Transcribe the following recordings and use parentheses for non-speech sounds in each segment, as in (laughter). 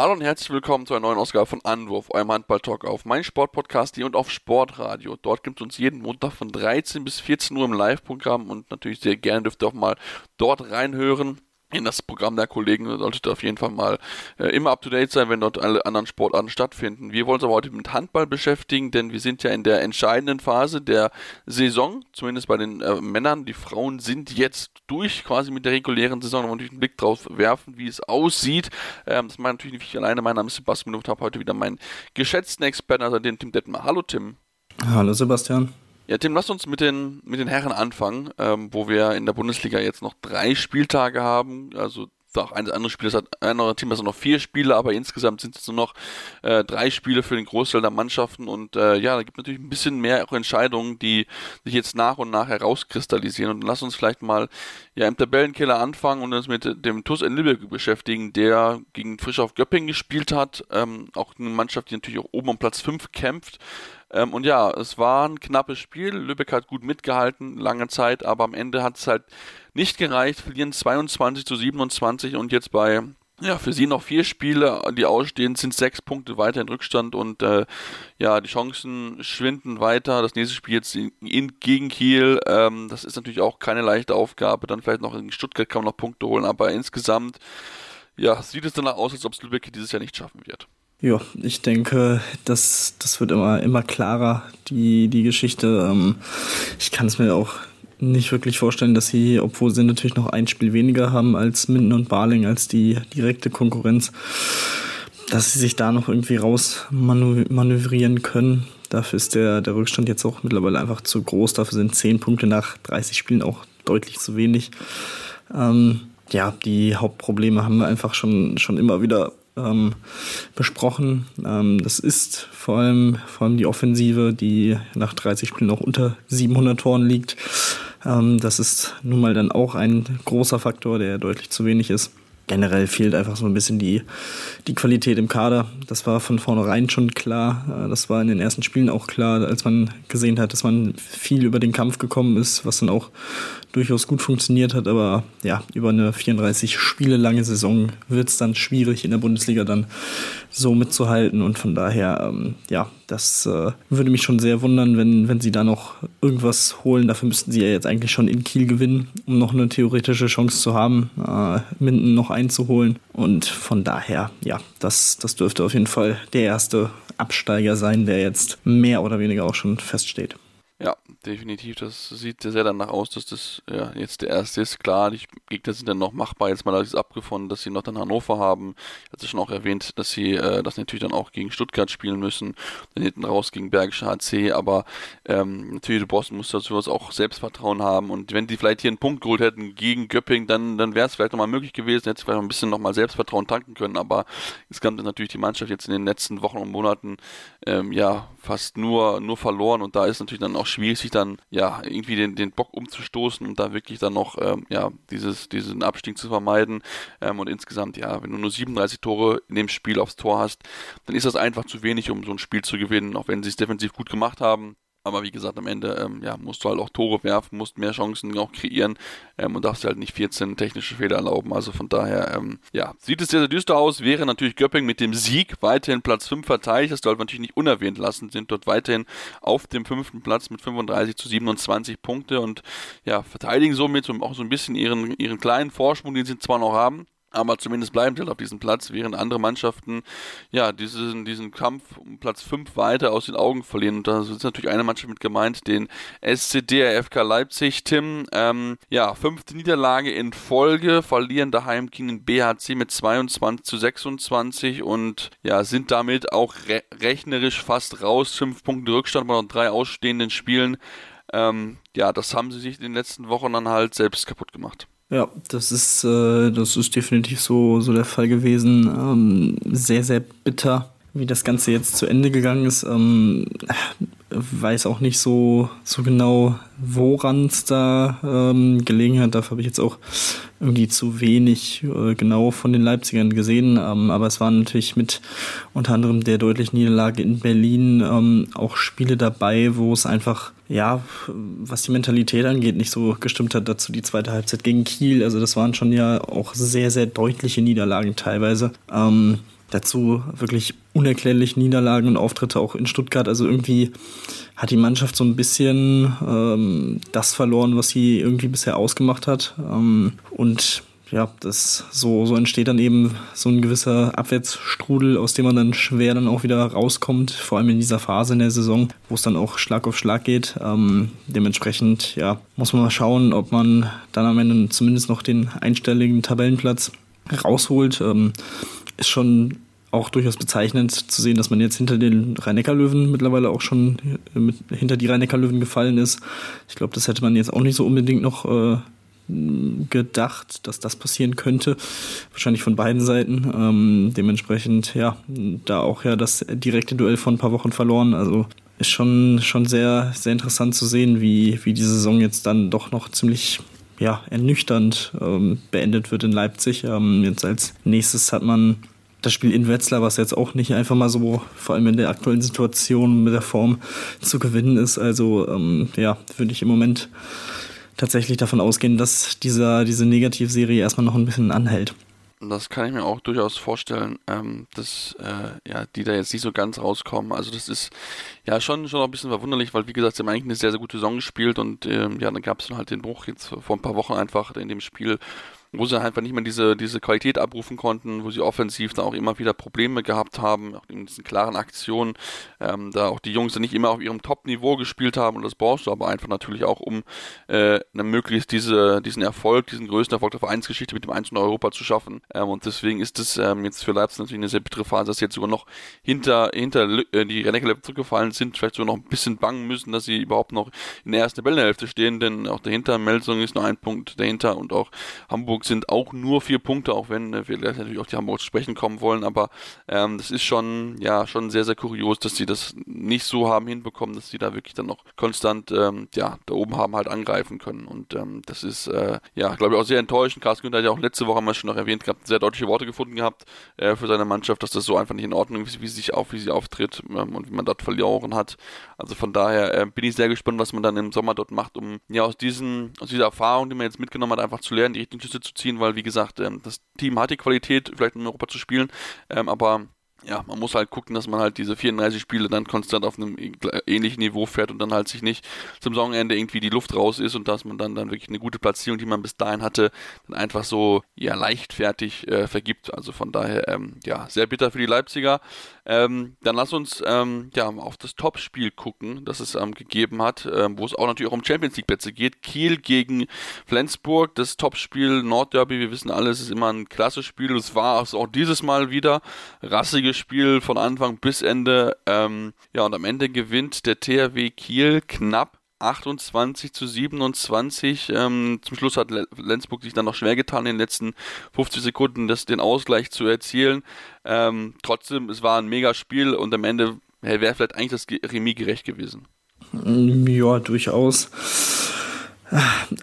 Hallo und herzlich willkommen zu einer neuen Ausgabe von Anwurf, eurem Handball-Talk auf meinsportpodcast.de und auf Sportradio. Dort gibt es uns jeden Montag von 13 bis 14 Uhr im Live-Programm und natürlich sehr gerne dürft ihr auch mal dort reinhören in das Programm der Kollegen solltet ihr auf jeden Fall mal äh, immer up to date sein, wenn dort alle anderen Sportarten stattfinden. Wir wollen uns aber heute mit Handball beschäftigen, denn wir sind ja in der entscheidenden Phase der Saison, zumindest bei den äh, Männern. Die Frauen sind jetzt durch quasi mit der regulären Saison. Da wollen wir einen Blick drauf werfen, wie es aussieht. Ähm, das mache natürlich nicht ich alleine. Mein Name ist Sebastian und habe heute wieder meinen geschätzten Experten, also den Tim Detmer. Hallo Tim. Hallo Sebastian. Ja, Tim, lass uns mit den, mit den Herren anfangen, ähm, wo wir in der Bundesliga jetzt noch drei Spieltage haben. Also auch ein anderes Spiel, das hat ein anderes Team, das hat noch vier Spiele, aber insgesamt sind es nur noch äh, drei Spiele für den Großteil der Mannschaften. Und äh, ja, da gibt es natürlich ein bisschen mehr auch Entscheidungen, die sich jetzt nach und nach herauskristallisieren. Und lass uns vielleicht mal ja im Tabellenkeller anfangen und uns mit dem TuS in Lübeck beschäftigen, der gegen Frisch auf Göppingen gespielt hat, ähm, auch eine Mannschaft, die natürlich auch oben um Platz 5 kämpft, ähm, und ja, es war ein knappes Spiel. Lübeck hat gut mitgehalten, lange Zeit, aber am Ende hat es halt nicht gereicht. Verlieren 22 zu 27 und jetzt bei ja, für sie noch vier Spiele, die ausstehen, sind sechs Punkte weiter in Rückstand und äh, ja, die Chancen schwinden weiter. Das nächste Spiel jetzt in, in gegen Kiel, ähm, das ist natürlich auch keine leichte Aufgabe. Dann vielleicht noch in Stuttgart kann man noch Punkte holen, aber insgesamt ja, sieht es danach aus, als ob es Lübeck dieses Jahr nicht schaffen wird. Ja, ich denke, das, das wird immer, immer klarer, die, die Geschichte. Ähm, ich kann es mir auch nicht wirklich vorstellen, dass sie, obwohl sie natürlich noch ein Spiel weniger haben als Minden und Barling, als die direkte Konkurrenz, dass sie sich da noch irgendwie raus manövrieren können. Dafür ist der, der Rückstand jetzt auch mittlerweile einfach zu groß. Dafür sind zehn Punkte nach 30 Spielen auch deutlich zu wenig. Ähm, ja, die Hauptprobleme haben wir einfach schon, schon immer wieder ähm, besprochen. Ähm, das ist vor allem, vor allem die Offensive, die nach 30 Spielen noch unter 700 Toren liegt. Ähm, das ist nun mal dann auch ein großer Faktor, der deutlich zu wenig ist generell fehlt einfach so ein bisschen die, die Qualität im Kader. Das war von vornherein schon klar. Äh, das war in den ersten Spielen auch klar, als man gesehen hat, dass man viel über den Kampf gekommen ist, was dann auch durchaus gut funktioniert hat. Aber ja, über eine 34 Spiele lange Saison wird es dann schwierig in der Bundesliga dann so mitzuhalten. Und von daher, ähm, ja, das äh, würde mich schon sehr wundern, wenn, wenn sie da noch irgendwas holen. Dafür müssten sie ja jetzt eigentlich schon in Kiel gewinnen, um noch eine theoretische Chance zu haben, äh, Minden noch einzuholen. Und von daher, ja, das, das dürfte auf jeden Fall der erste Absteiger sein, der jetzt mehr oder weniger auch schon feststeht. Definitiv. Das sieht sehr danach aus, dass das ja, jetzt der erste ist. Klar, die Gegner sind dann noch machbar. Jetzt mal ist abgefunden, dass sie noch dann Hannover haben. Ich hatte schon auch erwähnt, dass sie äh, das natürlich dann auch gegen Stuttgart spielen müssen. Dann hinten raus gegen Bergische HC. Aber ähm, natürlich, Boston muss dazu was auch Selbstvertrauen haben. Und wenn die vielleicht hier einen Punkt geholt hätten gegen Göpping, dann, dann wäre es vielleicht nochmal möglich gewesen. Hätte vielleicht ein bisschen nochmal Selbstvertrauen tanken können. Aber es kam dann natürlich die Mannschaft jetzt in den letzten Wochen und Monaten ähm, ja fast nur, nur verloren. Und da ist natürlich dann auch schwierig, sich dann ja irgendwie den, den Bock umzustoßen und da wirklich dann noch ähm, ja dieses, diesen Abstieg zu vermeiden. Ähm, und insgesamt, ja, wenn du nur 37 Tore in dem Spiel aufs Tor hast, dann ist das einfach zu wenig, um so ein Spiel zu gewinnen, auch wenn sie es defensiv gut gemacht haben. Aber wie gesagt, am Ende ähm, ja, musst du halt auch Tore werfen, musst mehr Chancen auch kreieren ähm, und darfst halt nicht 14 technische Fehler erlauben. Also von daher, ähm, ja, sieht es sehr, sehr düster aus. Wäre natürlich Göpping mit dem Sieg weiterhin Platz 5 verteidigt. Das sollte man natürlich nicht unerwähnt lassen. Sind dort weiterhin auf dem fünften Platz mit 35 zu 27 Punkte und ja, verteidigen somit auch so ein bisschen ihren, ihren kleinen Vorsprung, den sie zwar noch haben aber zumindest bleiben sie auf diesem Platz, während andere Mannschaften ja diesen, diesen Kampf um Platz 5 weiter aus den Augen verlieren. Und da ist natürlich eine Mannschaft mit gemeint, den SCD FK Leipzig, Tim. Ähm, ja, fünfte Niederlage in Folge, verlieren daheim gegen den BHC mit 22 zu 26 und ja, sind damit auch re rechnerisch fast raus. Fünf Punkte Rückstand bei noch drei ausstehenden Spielen. Ähm, ja, das haben sie sich in den letzten Wochen dann halt selbst kaputt gemacht. Ja, das ist, äh, das ist definitiv so, so der Fall gewesen. Ähm, sehr, sehr bitter, wie das Ganze jetzt zu Ende gegangen ist. Ähm, weiß auch nicht so, so genau, woran es da ähm, gelegen hat. Dafür habe ich jetzt auch irgendwie zu wenig äh, genau von den Leipzigern gesehen. Ähm, aber es waren natürlich mit unter anderem der deutlichen Niederlage in Berlin ähm, auch Spiele dabei, wo es einfach, ja, was die Mentalität angeht, nicht so gestimmt hat. Dazu die zweite Halbzeit gegen Kiel. Also das waren schon ja auch sehr, sehr deutliche Niederlagen teilweise. Ähm, dazu wirklich unerklärlich Niederlagen und Auftritte auch in Stuttgart. Also irgendwie hat die Mannschaft so ein bisschen ähm, das verloren, was sie irgendwie bisher ausgemacht hat. Ähm, und ja, das so, so entsteht dann eben so ein gewisser Abwärtsstrudel, aus dem man dann schwer dann auch wieder rauskommt, vor allem in dieser Phase in der Saison, wo es dann auch Schlag auf Schlag geht. Ähm, dementsprechend, ja, muss man mal schauen, ob man dann am Ende zumindest noch den einstelligen Tabellenplatz rausholt. Ähm, ist schon auch durchaus bezeichnend zu sehen, dass man jetzt hinter den Rhein-Neckar-Löwen mittlerweile auch schon mit, hinter die Rhein-Neckar-Löwen gefallen ist. Ich glaube, das hätte man jetzt auch nicht so unbedingt noch äh, gedacht, dass das passieren könnte. Wahrscheinlich von beiden Seiten. Ähm, dementsprechend, ja, da auch ja das direkte Duell von ein paar Wochen verloren. Also ist schon, schon sehr, sehr interessant zu sehen, wie, wie die Saison jetzt dann doch noch ziemlich ja, ernüchternd ähm, beendet wird in Leipzig. Ähm, jetzt als nächstes hat man das Spiel in Wetzlar, was jetzt auch nicht einfach mal so, vor allem in der aktuellen Situation mit der Form zu gewinnen ist. Also ähm, ja, würde ich im Moment tatsächlich davon ausgehen, dass dieser, diese Negativserie erstmal noch ein bisschen anhält. Das kann ich mir auch durchaus vorstellen, ähm, dass äh, ja, die da jetzt nicht so ganz rauskommen. Also das ist ja schon schon ein bisschen verwunderlich, weil wie gesagt, sie haben eigentlich eine sehr, sehr gute Saison gespielt und ähm, ja, dann gab es dann halt den Bruch jetzt vor ein paar Wochen einfach in dem Spiel, wo sie einfach nicht mehr diese, diese Qualität abrufen konnten, wo sie offensiv dann auch immer wieder Probleme gehabt haben, auch in diesen klaren Aktionen, ähm, da auch die Jungs dann nicht immer auf ihrem Top-Niveau gespielt haben und das brauchst du aber einfach natürlich auch, um äh, möglichst diese, diesen Erfolg, diesen größten Erfolg der Vereinsgeschichte mit dem 1 in Europa zu schaffen. Ähm, und deswegen ist es ähm, jetzt für Leipzig natürlich eine sehr bittere Phase, dass sie jetzt sogar noch hinter, hinter äh, die Rennecker zurückgefallen sind, vielleicht sogar noch ein bisschen bangen müssen, dass sie überhaupt noch in der ersten Tabellenhälfte stehen, denn auch dahinter Melsung ist nur ein Punkt dahinter und auch Hamburg Hamburg sind auch nur vier Punkte, auch wenn äh, wir gleich natürlich auch die Hamburg zu sprechen kommen wollen, aber ähm, das ist schon, ja, schon sehr, sehr kurios, dass sie das nicht so haben hinbekommen, dass sie da wirklich dann noch konstant, ähm, ja, da oben haben halt angreifen können und ähm, das ist, äh, ja, glaube ich auch sehr enttäuschend. Carsten Günther hat ja auch letzte Woche, wir schon noch erwähnt gehabt, sehr deutliche Worte gefunden gehabt äh, für seine Mannschaft, dass das so einfach nicht in Ordnung ist, wie sie sich auf, wie sie auftritt ähm, und wie man dort verloren hat. Also von daher äh, bin ich sehr gespannt, was man dann im Sommer dort macht, um ja aus diesen, aus dieser Erfahrung, die man jetzt mitgenommen hat, einfach zu lernen, die richtigen Schlüsse zu zu ziehen, weil wie gesagt, ähm, das Team hat die Qualität, vielleicht in Europa zu spielen, ähm, aber ja, man muss halt gucken, dass man halt diese 34 Spiele dann konstant auf einem ähnlichen Niveau fährt und dann halt sich nicht zum Saisonende irgendwie die Luft raus ist und dass man dann, dann wirklich eine gute Platzierung, die man bis dahin hatte, dann einfach so ja leichtfertig äh, vergibt. Also von daher, ähm, ja, sehr bitter für die Leipziger. Ähm, dann lass uns ähm, ja auf das Topspiel gucken, das es ähm, gegeben hat, ähm, wo es auch natürlich auch um Champions League Plätze geht. Kiel gegen Flensburg, das Topspiel Nordderby. Wir wissen alle, es ist immer ein klasse Spiel. Es war es auch dieses Mal wieder rassige Spiel von Anfang bis Ende. Ähm, ja, und am Ende gewinnt der THW Kiel knapp 28 zu 27. Ähm, zum Schluss hat Lenzburg sich dann noch schwer getan, in den letzten 50 Sekunden das, den Ausgleich zu erzielen. Ähm, trotzdem, es war ein mega Spiel und am Ende wäre vielleicht eigentlich das Remis gerecht gewesen. Ja, durchaus.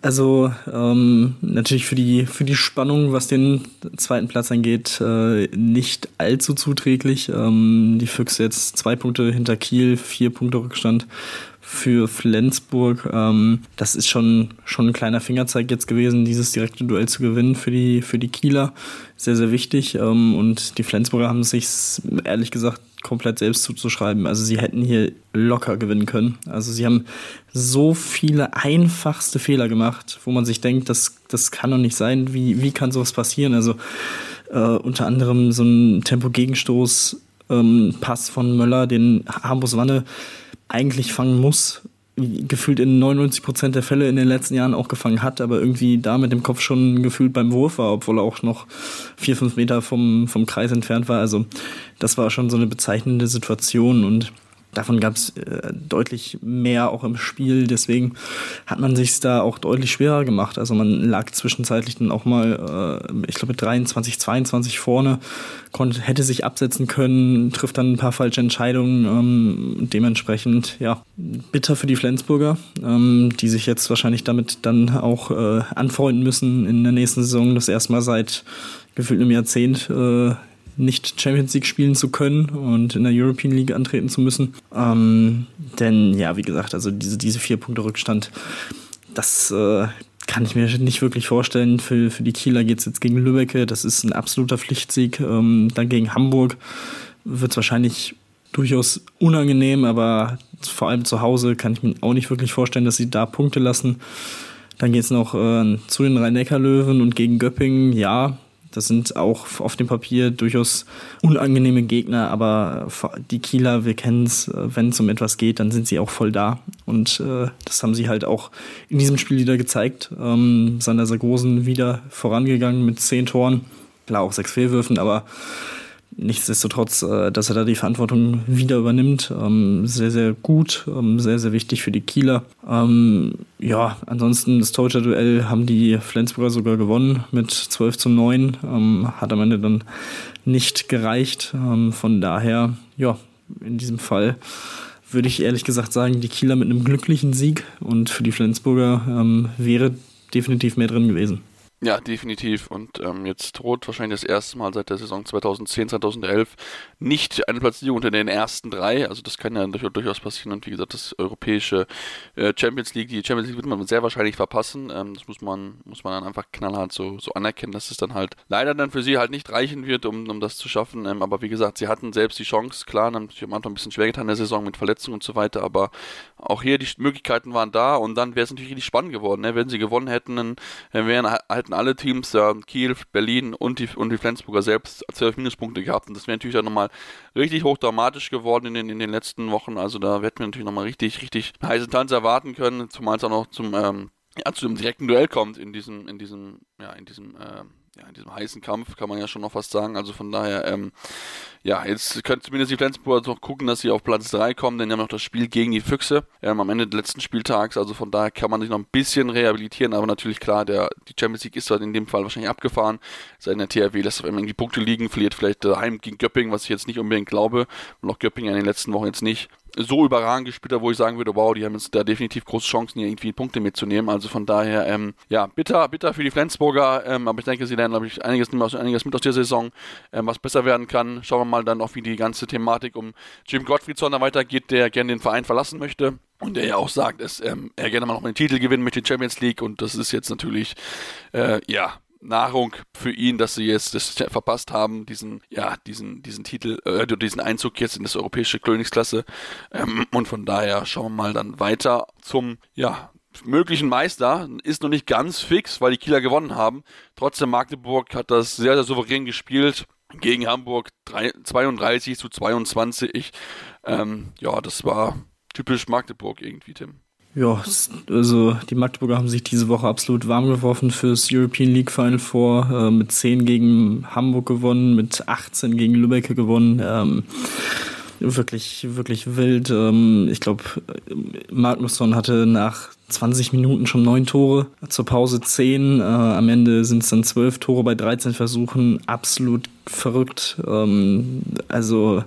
Also ähm, natürlich für die, für die Spannung, was den zweiten Platz angeht, äh, nicht allzu zuträglich. Ähm, die Füchse jetzt zwei Punkte hinter Kiel, vier Punkte Rückstand für Flensburg. Ähm, das ist schon, schon ein kleiner Fingerzeig jetzt gewesen, dieses direkte Duell zu gewinnen für die, für die Kieler. Sehr, sehr wichtig. Ähm, und die Flensburger haben es sich ehrlich gesagt komplett selbst zuzuschreiben. Also sie hätten hier locker gewinnen können. Also sie haben so viele einfachste Fehler gemacht, wo man sich denkt, das, das kann doch nicht sein. Wie, wie kann sowas passieren? Also äh, unter anderem so ein Tempo-Gegenstoß, ähm, Pass von Möller, den Hambus Wanne eigentlich fangen muss, gefühlt in 99 Prozent der Fälle in den letzten Jahren auch gefangen hat, aber irgendwie da mit dem Kopf schon gefühlt beim Wurf war, obwohl er auch noch vier, fünf Meter vom, vom Kreis entfernt war. Also das war schon so eine bezeichnende Situation und davon gab es äh, deutlich mehr auch im Spiel. Deswegen hat man sich da auch deutlich schwerer gemacht. Also man lag zwischenzeitlich dann auch mal, äh, ich glaube, mit 23, 22 vorne, konnte, hätte sich absetzen können, trifft dann ein paar falsche Entscheidungen. Ähm, dementsprechend, ja, bitter für die Flensburger, ähm, die sich jetzt wahrscheinlich damit dann auch äh, anfreunden müssen in der nächsten Saison. Das erste Mal seit gefühlt einem Jahrzehnt äh, nicht Champions League spielen zu können und in der European League antreten zu müssen. Ähm, denn ja, wie gesagt, also diese, diese vier Punkte Rückstand, das äh, kann ich mir nicht wirklich vorstellen. Für, für die Kieler geht es jetzt gegen Lübbecke, das ist ein absoluter Pflichtsieg. Ähm, dann gegen Hamburg wird es wahrscheinlich durchaus unangenehm, aber vor allem zu Hause kann ich mir auch nicht wirklich vorstellen, dass sie da Punkte lassen. Dann geht es noch äh, zu den Rhein-Neckar-Löwen und gegen Göppingen. Ja, das sind auch auf dem Papier durchaus unangenehme Gegner, aber die Kieler, wir kennen es, äh, wenn es um etwas geht, dann sind sie auch voll da. Und äh, das haben sie halt auch in diesem Spiel wieder gezeigt. Ähm, Sander Sargosen wieder vorangegangen mit zehn Toren. Klar, auch sechs Fehlwürfen, aber nichtsdestotrotz, äh, dass er da die Verantwortung wieder übernimmt, ähm, sehr, sehr gut, ähm, sehr, sehr wichtig für die Kieler. Ähm, ja, ansonsten das Torhüter-Duell haben die Flensburger sogar gewonnen mit 12 zu 9, ähm, hat am Ende dann nicht gereicht. Ähm, von daher, ja, in diesem Fall würde ich ehrlich gesagt sagen, die Kieler mit einem glücklichen Sieg und für die Flensburger ähm, wäre definitiv mehr drin gewesen. Ja, definitiv. Und ähm, jetzt droht wahrscheinlich das erste Mal seit der Saison 2010, 2011 nicht eine Platzierung unter den ersten drei. Also das kann ja durchaus passieren. Und wie gesagt, das europäische äh, Champions League, die Champions League wird man sehr wahrscheinlich verpassen. Ähm, das muss man, muss man dann einfach knallhart so, so anerkennen, dass es dann halt leider dann für sie halt nicht reichen wird, um, um das zu schaffen. Ähm, aber wie gesagt, sie hatten selbst die Chance, klar, haben sich am Anfang ein bisschen schwer getan in der Saison mit Verletzungen und so weiter. Aber auch hier die Möglichkeiten waren da und dann wäre es natürlich richtig spannend geworden. Ne? Wenn sie gewonnen hätten, dann wären halt hätten alle Teams, äh, Kiel, Berlin und die, und die Flensburger selbst, zwölf Minuspunkte gehabt. Und das wäre natürlich dann nochmal richtig hochdramatisch geworden in den, in den letzten Wochen. Also da hätten wir natürlich nochmal richtig, richtig heißen Tanz erwarten können, zumal es auch noch zum, ähm, ja, zu einem direkten Duell kommt in diesem, in diesem, ja, in diesem, äh, ja, in diesem heißen Kampf, kann man ja schon noch fast sagen. Also von daher, ähm, ja, jetzt können zumindest die Flensburger noch gucken, dass sie auf Platz 3 kommen, denn die haben noch das Spiel gegen die Füchse ähm, am Ende des letzten Spieltags. Also von daher kann man sich noch ein bisschen rehabilitieren, aber natürlich klar, der, die Champions League ist halt in dem Fall wahrscheinlich abgefahren. Sein der THW lässt auf einmal irgendwie Punkte liegen, verliert vielleicht daheim gegen Göppingen, was ich jetzt nicht unbedingt glaube. Und auch Göppingen in den letzten Wochen jetzt nicht so überragend gespielt hat, wo ich sagen würde, wow, die haben jetzt da definitiv große Chancen, hier irgendwie Punkte mitzunehmen. Also von daher, ähm, ja, bitter, bitter für die Flensburger, ähm, aber ich denke, sie lernen, glaube ich, einiges, einiges mit aus der Saison, ähm, was besser werden kann. Schauen wir mal dann auch, wie die ganze Thematik um Jim Gottfriedson da weitergeht, der gerne den Verein verlassen möchte. Und der ja auch sagt, dass ähm, er gerne mal noch einen Titel gewinnen möchte, Champions League. Und das ist jetzt natürlich, äh, ja, Nahrung für ihn, dass sie jetzt das verpasst haben, diesen, ja, diesen, diesen Titel, äh, diesen Einzug jetzt in das europäische Königsklasse. Ähm, und von daher schauen wir mal dann weiter zum, ja, möglichen Meister. Ist noch nicht ganz fix, weil die Kieler gewonnen haben. Trotzdem Magdeburg hat das sehr, sehr souverän gespielt. Gegen Hamburg 3, 32 zu 22. Ähm, ja, das war typisch Magdeburg irgendwie, Tim. Ja, also die Magdeburger haben sich diese Woche absolut warm geworfen fürs European League Final Four. Äh, mit 10 gegen Hamburg gewonnen, mit 18 gegen Lübeck gewonnen. Ähm, wirklich, wirklich wild. Ähm, ich glaube, Magnusson hatte nach 20 Minuten schon neun Tore, zur Pause 10. Äh, am Ende sind es dann 12 Tore bei 13 Versuchen. Absolut verrückt. Ähm, also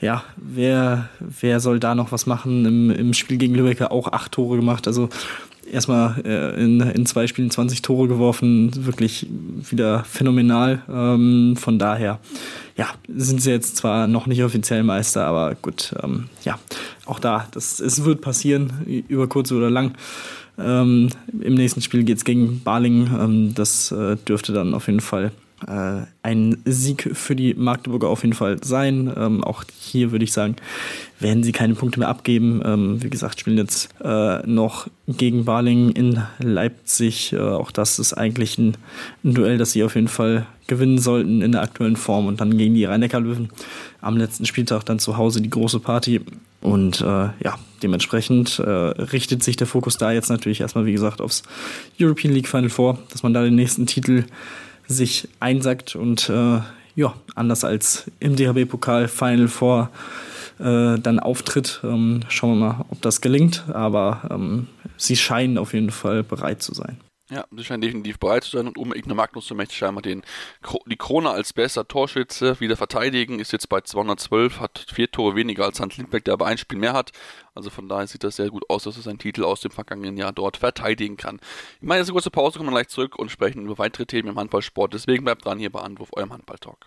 ja, wer, wer soll da noch was machen? Im, im Spiel gegen Lübeck auch acht Tore gemacht. Also erstmal äh, in, in zwei Spielen 20 Tore geworfen. Wirklich wieder phänomenal. Ähm, von daher, ja, sind sie jetzt zwar noch nicht offiziell Meister, aber gut, ähm, ja, auch da, das, es wird passieren, über kurz oder lang. Ähm, Im nächsten Spiel geht es gegen Baling. Ähm, das äh, dürfte dann auf jeden Fall ein Sieg für die Magdeburger auf jeden Fall sein. Ähm, auch hier würde ich sagen, werden sie keine Punkte mehr abgeben. Ähm, wie gesagt, spielen jetzt äh, noch gegen Baling in Leipzig. Äh, auch das ist eigentlich ein, ein, Duell, das sie auf jeden Fall gewinnen sollten in der aktuellen Form. Und dann gegen die Rhein-Neckar-Löwen am letzten Spieltag dann zu Hause die große Party. Und äh, ja, dementsprechend äh, richtet sich der Fokus da jetzt natürlich erstmal, wie gesagt, aufs European League Final vor, dass man da den nächsten Titel sich einsackt und äh, ja, anders als im DHB-Pokal Final Four äh, dann auftritt. Ähm, schauen wir mal, ob das gelingt, aber ähm, sie scheinen auf jeden Fall bereit zu sein. Ja, sie scheinen definitiv bereit zu sein und um Igna Magnus möchte scheinbar den, die Krone als bester Torschütze wieder verteidigen, ist jetzt bei 212, hat vier Tore weniger als Hans Lindberg, der aber ein Spiel mehr hat. Also von daher sieht das sehr gut aus, dass er seinen Titel aus dem vergangenen Jahr dort verteidigen kann. Ich meine, jetzt eine kurze Pause, kommen wir gleich zurück und sprechen über weitere Themen im Handballsport. Deswegen bleibt dran hier bei Anwurf, eurem Handballtalk.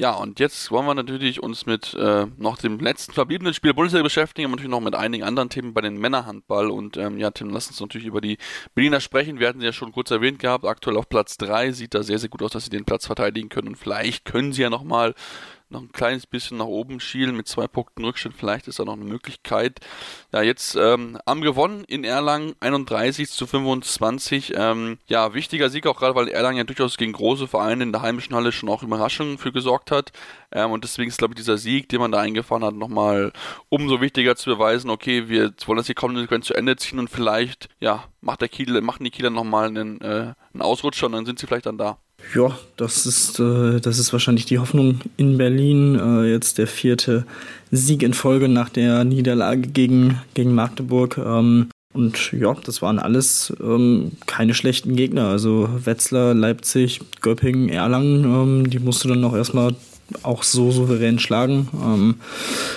Ja, und jetzt wollen wir natürlich uns mit äh, noch dem letzten verbliebenen Spiel Bundesliga beschäftigen, aber natürlich noch mit einigen anderen Themen bei den Männerhandball. Und ähm, ja, Tim, lass uns natürlich über die Berliner sprechen. Wir hatten sie ja schon kurz erwähnt gehabt. Aktuell auf Platz 3 sieht da sehr, sehr gut aus, dass sie den Platz verteidigen können. Und vielleicht können sie ja nochmal noch ein kleines bisschen nach oben schielen mit zwei Punkten Rückstand. Vielleicht ist da noch eine Möglichkeit. Ja, jetzt ähm, haben gewonnen in Erlangen 31 zu 25. Ähm, ja, wichtiger Sieg auch gerade, weil Erlangen ja durchaus gegen große Vereine in der heimischen Halle schon auch Überraschungen für gesorgt hat. Ähm, und deswegen ist, glaube ich, dieser Sieg, den man da eingefahren hat, nochmal umso wichtiger zu beweisen, okay, wir wollen das hier kommende Sequenz zu Ende ziehen und vielleicht, ja, macht der Kiel, machen die Kieler nochmal einen, äh, einen Ausrutscher und dann sind sie vielleicht dann da. Ja, das ist, äh, das ist wahrscheinlich die Hoffnung in Berlin. Äh, jetzt der vierte Sieg in Folge nach der Niederlage gegen, gegen Magdeburg. Ähm, und ja, das waren alles ähm, keine schlechten Gegner. Also Wetzlar, Leipzig, Göppingen, Erlangen, ähm, die musste dann noch erstmal auch so souverän schlagen. Ähm,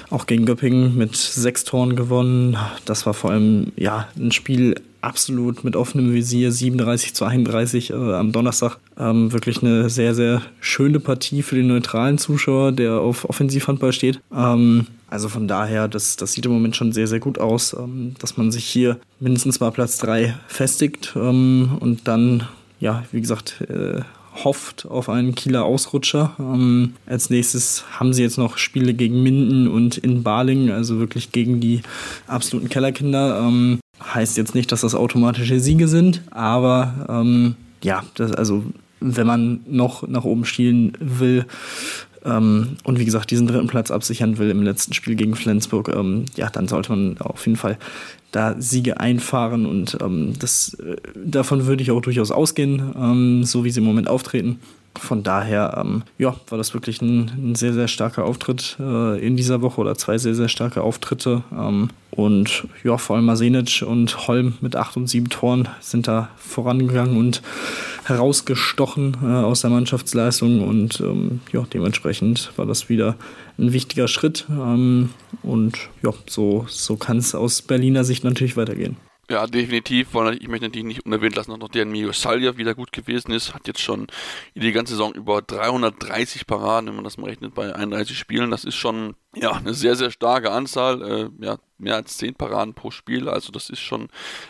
auch gegen Göppingen mit sechs Toren gewonnen. Das war vor allem ja ein Spiel absolut mit offenem Visier, 37 zu 31 äh, am Donnerstag. Ähm, wirklich eine sehr, sehr schöne Partie für den neutralen Zuschauer, der auf Offensivhandball steht. Ähm, also von daher, das, das sieht im Moment schon sehr, sehr gut aus, ähm, dass man sich hier mindestens mal Platz 3 festigt ähm, und dann, ja, wie gesagt, äh, hofft auf einen Kieler Ausrutscher. Ähm, als nächstes haben sie jetzt noch Spiele gegen Minden und in Baling, also wirklich gegen die absoluten Kellerkinder. Ähm, heißt jetzt nicht, dass das automatische Siege sind, aber ähm, ja, das, also wenn man noch nach oben schielen will, ähm, und wie gesagt diesen dritten Platz absichern will im letzten Spiel gegen Flensburg, ähm, ja, dann sollte man auf jeden Fall da Siege einfahren und ähm, das, äh, davon würde ich auch durchaus ausgehen, ähm, so wie sie im Moment auftreten. Von daher, ähm, ja, war das wirklich ein, ein sehr, sehr starker Auftritt äh, in dieser Woche oder zwei sehr, sehr starke Auftritte. Und ja, vor allem Masenic und Holm mit acht und sieben Toren sind da vorangegangen und herausgestochen äh, aus der Mannschaftsleistung. Und ähm, ja, dementsprechend war das wieder ein wichtiger Schritt. Ähm, und ja, so, so kann es aus Berliner Sicht natürlich weitergehen. Ja, definitiv, ich möchte natürlich nicht unerwähnt lassen, dass noch der Mio Salja wieder gut gewesen ist. Hat jetzt schon die ganze Saison über 330 Paraden, wenn man das mal rechnet, bei 31 Spielen. Das ist schon ja, eine sehr, sehr starke Anzahl. Äh, ja, mehr als 10 Paraden pro Spiel. Also das ist schon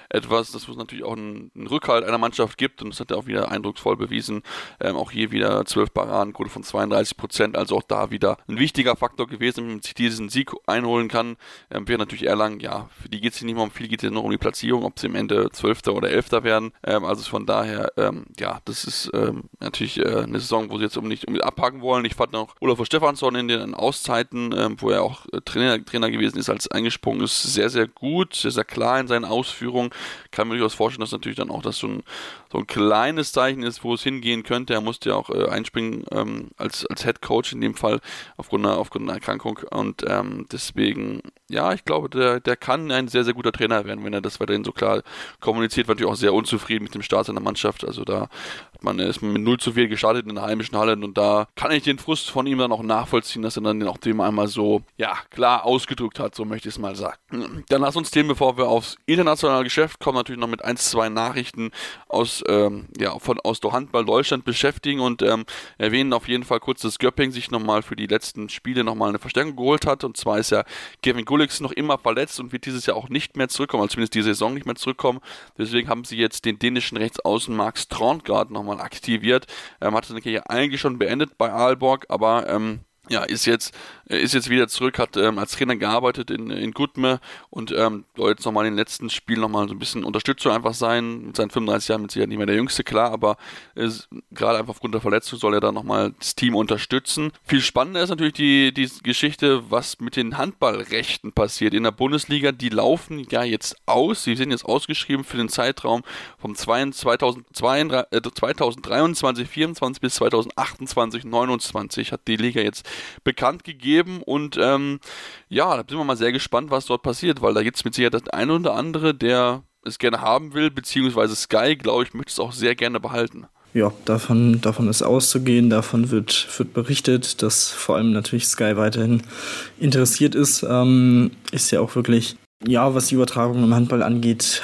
etwas, das was natürlich auch einen, Rückhalt einer Mannschaft gibt. Und das hat er auch wieder eindrucksvoll bewiesen. Ähm, auch hier wieder 12 Paraden, Quote von 32 Prozent. Also auch da wieder ein wichtiger Faktor gewesen, wenn man sich diesen Sieg einholen kann. Ähm, wäre natürlich Erlangen, ja, für die geht es nicht mehr um viel, geht es nur um die Platzierung, ob sie am Ende 12. oder 11. werden. Ähm, also von daher, ähm, ja, das ist ähm, natürlich äh, eine Saison, wo sie jetzt um nicht um abhaken wollen. Ich fand noch Olaf Stefansson in den Auszeiten, ähm, wo er auch äh, Trainer, Trainer gewesen ist, als eingesprungen ist, sehr, sehr gut, sehr, sehr klar in seinen Ausführungen. Kann mir durchaus vorstellen, dass natürlich dann auch das so ein, so ein kleines Zeichen ist, wo es hingehen könnte. Er musste ja auch äh, einspringen ähm, als, als Head Coach in dem Fall aufgrund einer, aufgrund einer Erkrankung. Und ähm, deswegen, ja, ich glaube, der, der kann ein sehr, sehr guter Trainer werden, wenn er das weiterhin so klar kommuniziert. War natürlich auch sehr unzufrieden mit dem Start seiner Mannschaft. Also da man ist mit 0 zu 4 gestartet in der heimischen Halle und da kann ich den Frust von ihm dann auch nachvollziehen, dass er dann auch dem einmal so, ja, klar ausgedrückt hat, so möchte ich es mal sagen. Dann lass uns Themen, bevor wir aufs internationale Geschäft kommen, natürlich noch mit ein, zwei Nachrichten aus, ähm, ja, von, aus der Handball Deutschland beschäftigen und ähm, erwähnen auf jeden Fall kurz, dass Göpping sich nochmal für die letzten Spiele nochmal eine Verstärkung geholt hat und zwar ist ja Kevin Gullix noch immer verletzt und wird dieses Jahr auch nicht mehr zurückkommen, also zumindest die Saison nicht mehr zurückkommen. Deswegen haben sie jetzt den dänischen Rechtsaußen Max Trondgard nochmal aktiviert. Ähm, hatte seine Karriere eigentlich schon beendet bei Aalborg, aber ähm, ja, ist jetzt, ist jetzt wieder zurück, hat ähm, als Trainer gearbeitet in, in Gutme und ähm, soll jetzt nochmal in den letzten Spielen nochmal so ein bisschen Unterstützung einfach sein. Mit seinen 35 Jahren mit Sicherheit nicht mehr der Jüngste, klar, aber gerade einfach aufgrund der Verletzung soll er da nochmal das Team unterstützen. Viel spannender ist natürlich die, die Geschichte, was mit den Handballrechten passiert in der Bundesliga. Die laufen ja jetzt aus, sie sind jetzt ausgeschrieben für den Zeitraum vom 2022, äh, 2023, 24 bis 2028, 29 hat die Liga jetzt bekannt gegeben und ähm, ja, da sind wir mal sehr gespannt, was dort passiert, weil da gibt es mit Sicherheit das eine oder andere, der es gerne haben will, beziehungsweise Sky, glaube ich, möchte es auch sehr gerne behalten. Ja, davon, davon ist auszugehen, davon wird, wird berichtet, dass vor allem natürlich Sky weiterhin interessiert ist. Ähm, ist ja auch wirklich ja, was die Übertragung im Handball angeht,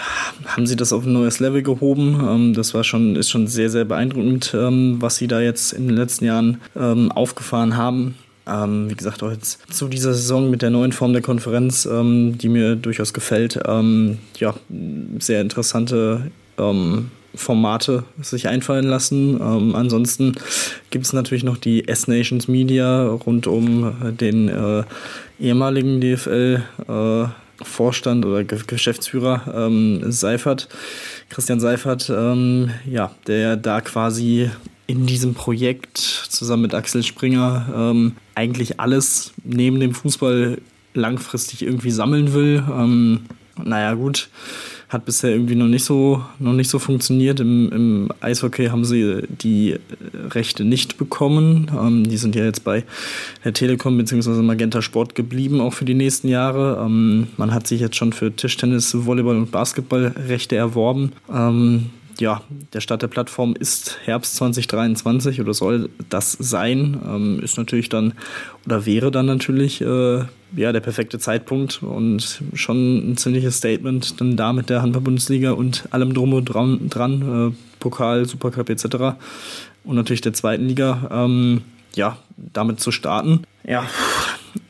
haben sie das auf ein neues Level gehoben. Ähm, das war schon, ist schon sehr, sehr beeindruckend, ähm, was sie da jetzt in den letzten Jahren ähm, aufgefahren haben. wie gesagt, auch jetzt zu dieser Saison mit der neuen Form der Konferenz, die mir durchaus gefällt. ja, sehr interessante Formate sich einfallen lassen. Ähm, ansonsten gibt es natürlich noch die S-Nations Media rund um den äh, ehemaligen DFL. Äh, Vorstand oder Geschäftsführer ähm, Seifert, Christian Seifert, ähm, ja, der da quasi in diesem Projekt zusammen mit Axel Springer ähm, eigentlich alles neben dem Fußball langfristig irgendwie sammeln will. Ähm, naja, gut hat bisher irgendwie noch nicht so, noch nicht so funktioniert. Im, Im Eishockey haben sie die Rechte nicht bekommen. Ähm, die sind ja jetzt bei der Telekom bzw. Magenta Sport geblieben, auch für die nächsten Jahre. Ähm, man hat sich jetzt schon für Tischtennis, Volleyball und Basketball Rechte erworben. Ähm, ja, der Start der Plattform ist Herbst 2023 oder soll das sein. Ähm, ist natürlich dann oder wäre dann natürlich äh, ja, der perfekte Zeitpunkt und schon ein ziemliches Statement dann da mit der Handball-Bundesliga und allem drum und dran, dran äh, Pokal, Supercup etc. Und natürlich der zweiten Liga, ähm, ja, damit zu starten. Ja,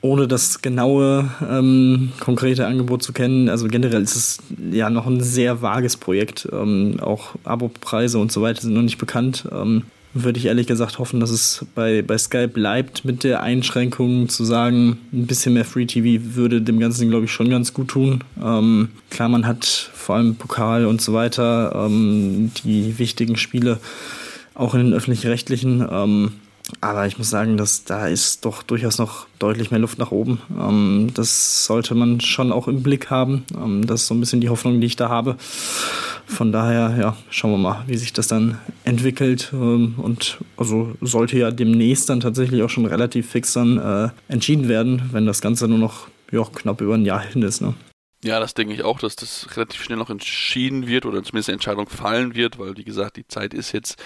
ohne das genaue, ähm, konkrete Angebot zu kennen. Also generell ist es ja noch ein sehr vages Projekt. Ähm, auch Abo-Preise und so weiter sind noch nicht bekannt. Ähm, würde ich ehrlich gesagt hoffen, dass es bei, bei Sky bleibt mit der Einschränkung zu sagen, ein bisschen mehr Free TV würde dem Ganzen, glaube ich, schon ganz gut tun. Ähm, klar, man hat vor allem Pokal und so weiter, ähm, die wichtigen Spiele auch in den öffentlich-rechtlichen. Aber ich muss sagen, dass da ist doch durchaus noch deutlich mehr Luft nach oben. Ähm, das sollte man schon auch im Blick haben. Ähm, das ist so ein bisschen die Hoffnung, die ich da habe. Von daher, ja, schauen wir mal, wie sich das dann entwickelt. Ähm, und also sollte ja demnächst dann tatsächlich auch schon relativ fix dann äh, entschieden werden, wenn das Ganze nur noch ja, knapp über ein Jahr hin ist. Ne? Ja, das denke ich auch, dass das relativ schnell noch entschieden wird oder zumindest eine Entscheidung fallen wird, weil wie gesagt, die Zeit ist jetzt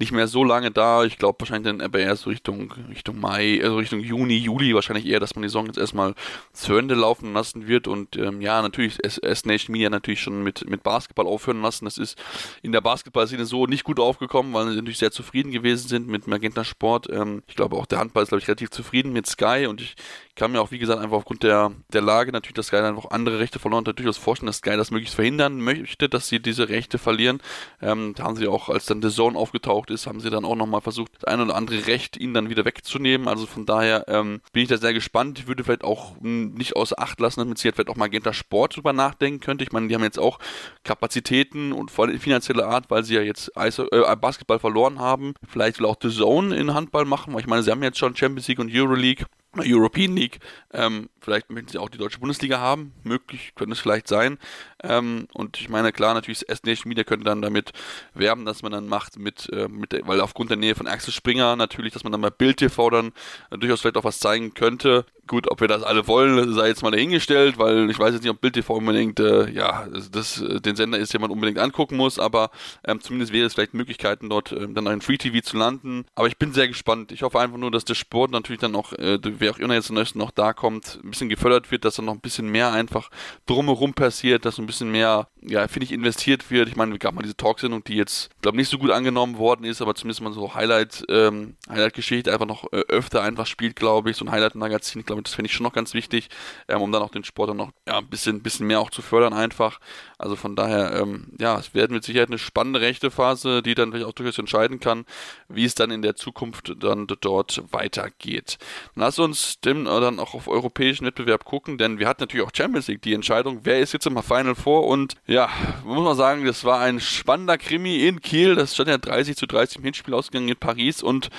nicht mehr so lange da. Ich glaube wahrscheinlich dann aber eher so Richtung, Richtung Mai, also Richtung Juni, Juli wahrscheinlich eher, dass man die Saison jetzt erstmal zu Ende laufen lassen wird und ähm, ja, natürlich S-Nation Media natürlich schon mit, mit Basketball aufhören lassen. Das ist in der Basketball-Szene so nicht gut aufgekommen, weil sie natürlich sehr zufrieden gewesen sind mit Magenta Sport. Ähm, ich glaube auch der Handball ist, glaube ich, relativ zufrieden mit Sky und ich kann mir auch, wie gesagt, einfach aufgrund der, der Lage natürlich, dass Sky einfach andere Rechte verloren hat, durchaus vorstellen, dass Sky das möglichst verhindern möchte, dass sie diese Rechte verlieren. Ähm, da haben sie auch, als dann The Zone aufgetaucht ist, haben sie dann auch nochmal versucht, das ein oder andere Recht ihnen dann wieder wegzunehmen. Also von daher ähm, bin ich da sehr gespannt. Ich würde vielleicht auch hm, nicht außer Acht lassen, damit sie jetzt vielleicht auch Magenta Sport drüber nachdenken könnte. Ich meine, die haben jetzt auch Kapazitäten und vor allem in finanzieller Art, weil sie ja jetzt Eis äh, Basketball verloren haben. Vielleicht will auch The Zone in Handball machen, weil ich meine, sie haben jetzt schon Champions League und Euroleague. European League. Ähm, vielleicht möchten sie auch die deutsche Bundesliga haben. Möglich könnte es vielleicht sein. Ähm, und ich meine, klar, natürlich das Nation Media könnte dann damit werben, dass man dann macht mit, äh, mit der, weil aufgrund der Nähe von Axel Springer natürlich, dass man dann bei Bild TV dann äh, durchaus vielleicht auch was zeigen könnte. Gut, ob wir das alle wollen, sei jetzt mal dahingestellt, weil ich weiß jetzt nicht, ob Bild TV unbedingt, äh, ja, das, äh, den Sender ist, den man unbedingt angucken muss, aber ähm, zumindest wäre es vielleicht Möglichkeiten, dort ähm, dann ein Free TV zu landen. Aber ich bin sehr gespannt. Ich hoffe einfach nur, dass der Sport natürlich dann auch, äh, wer auch immer jetzt noch da kommt, ein bisschen gefördert wird, dass dann noch ein bisschen mehr einfach drumherum passiert, dass ein bisschen mehr ja, finde ich, investiert wird. Ich meine, es gab mal diese Talksendung, die jetzt, glaube nicht so gut angenommen worden ist, aber zumindest mal so Highlight, ähm, Highlight-Geschichte einfach noch äh, öfter einfach spielt, glaube ich, so ein Highlight-Magazin. Ich glaube, das finde ich schon noch ganz wichtig, ähm, um dann auch den Sport dann noch ja, ein bisschen, bisschen mehr auch zu fördern einfach. Also von daher, ähm, ja, es werden mit Sicherheit eine spannende rechte Phase, die dann vielleicht auch durchaus entscheiden kann, wie es dann in der Zukunft dann dort weitergeht. Lass uns dem äh, dann auch auf europäischen Wettbewerb gucken, denn wir hatten natürlich auch Champions League die Entscheidung, wer ist jetzt im Final Four und ja, muss man sagen, das war ein spannender Krimi in Kiel. Das stand ja 30 zu 30 im Hinspiel ausgegangen in Paris und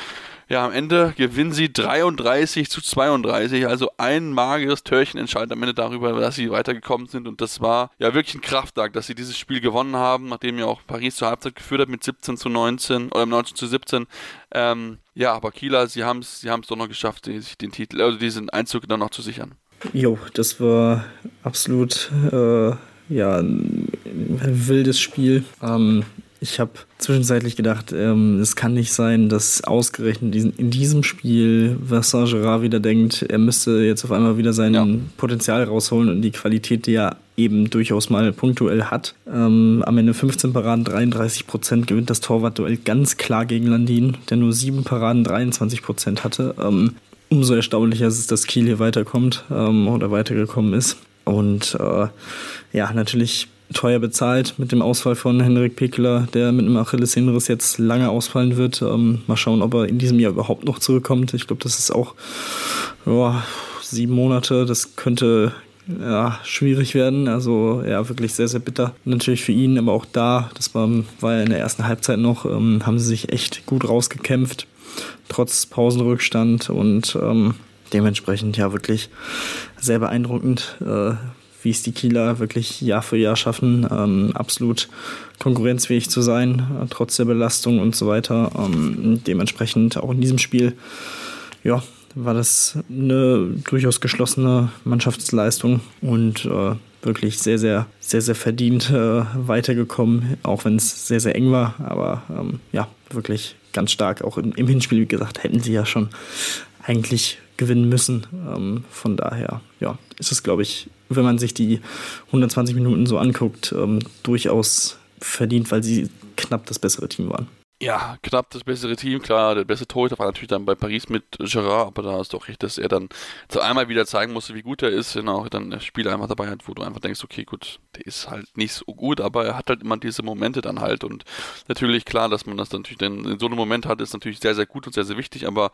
ja, am Ende gewinnen sie 33 zu 32. Also ein mageres Törchen entscheidet am Ende darüber, dass sie weitergekommen sind. Und das war ja wirklich ein Kraftakt, dass sie dieses Spiel gewonnen haben, nachdem ja auch Paris zur Halbzeit geführt hat mit 17 zu 19 oder 19 zu 17. Ähm, ja, aber Kieler, sie haben es sie doch noch geschafft, sich den Titel, also diesen Einzug dann noch zu sichern. Jo, das war absolut äh, ja, ein wildes Spiel. Ähm, ich habe zwischenzeitlich gedacht, ähm, es kann nicht sein, dass ausgerechnet in diesem Spiel Vincent Gerard wieder denkt, er müsste jetzt auf einmal wieder sein ja. Potenzial rausholen und die Qualität, die er eben durchaus mal punktuell hat. Ähm, am Ende 15 Paraden, 33 Prozent gewinnt das Torwartduell ganz klar gegen Landin, der nur 7 Paraden, 23 Prozent hatte. Ähm, umso erstaunlicher ist es, dass Kiel hier weiterkommt ähm, oder weitergekommen ist. Und äh, ja, natürlich teuer bezahlt mit dem Ausfall von Henrik Pickler, der mit einem Achillessehnenriss jetzt lange ausfallen wird. Ähm, mal schauen, ob er in diesem Jahr überhaupt noch zurückkommt. Ich glaube, das ist auch ja, sieben Monate. Das könnte ja, schwierig werden. Also ja, wirklich sehr, sehr bitter. Natürlich für ihn, aber auch da, das war, war ja in der ersten Halbzeit noch, ähm, haben sie sich echt gut rausgekämpft, trotz Pausenrückstand und ähm, dementsprechend ja wirklich sehr beeindruckend. Äh, wie es die Kieler wirklich Jahr für Jahr schaffen, ähm, absolut konkurrenzfähig zu sein, äh, trotz der Belastung und so weiter. Ähm, dementsprechend auch in diesem Spiel, ja, war das eine durchaus geschlossene Mannschaftsleistung und äh, wirklich sehr, sehr, sehr, sehr verdient äh, weitergekommen, auch wenn es sehr, sehr eng war. Aber ähm, ja, wirklich ganz stark. Auch im, im Hinspiel, wie gesagt, hätten sie ja schon eigentlich gewinnen müssen. Ähm, von daher, ja, ist es, glaube ich, wenn man sich die 120 Minuten so anguckt, ähm, durchaus verdient, weil sie knapp das bessere Team waren ja, knapp das bessere Team. Klar, der beste Torhüter war natürlich dann bei Paris mit Gerard, aber da hast du auch recht, dass er dann so einmal wieder zeigen musste, wie gut er ist. Und auch dann Spiel einfach dabei hat, wo du einfach denkst, okay, gut, der ist halt nicht so gut, aber er hat halt immer diese Momente dann halt. Und natürlich, klar, dass man das natürlich dann in so einem Moment hat, ist natürlich sehr, sehr gut und sehr, sehr wichtig. Aber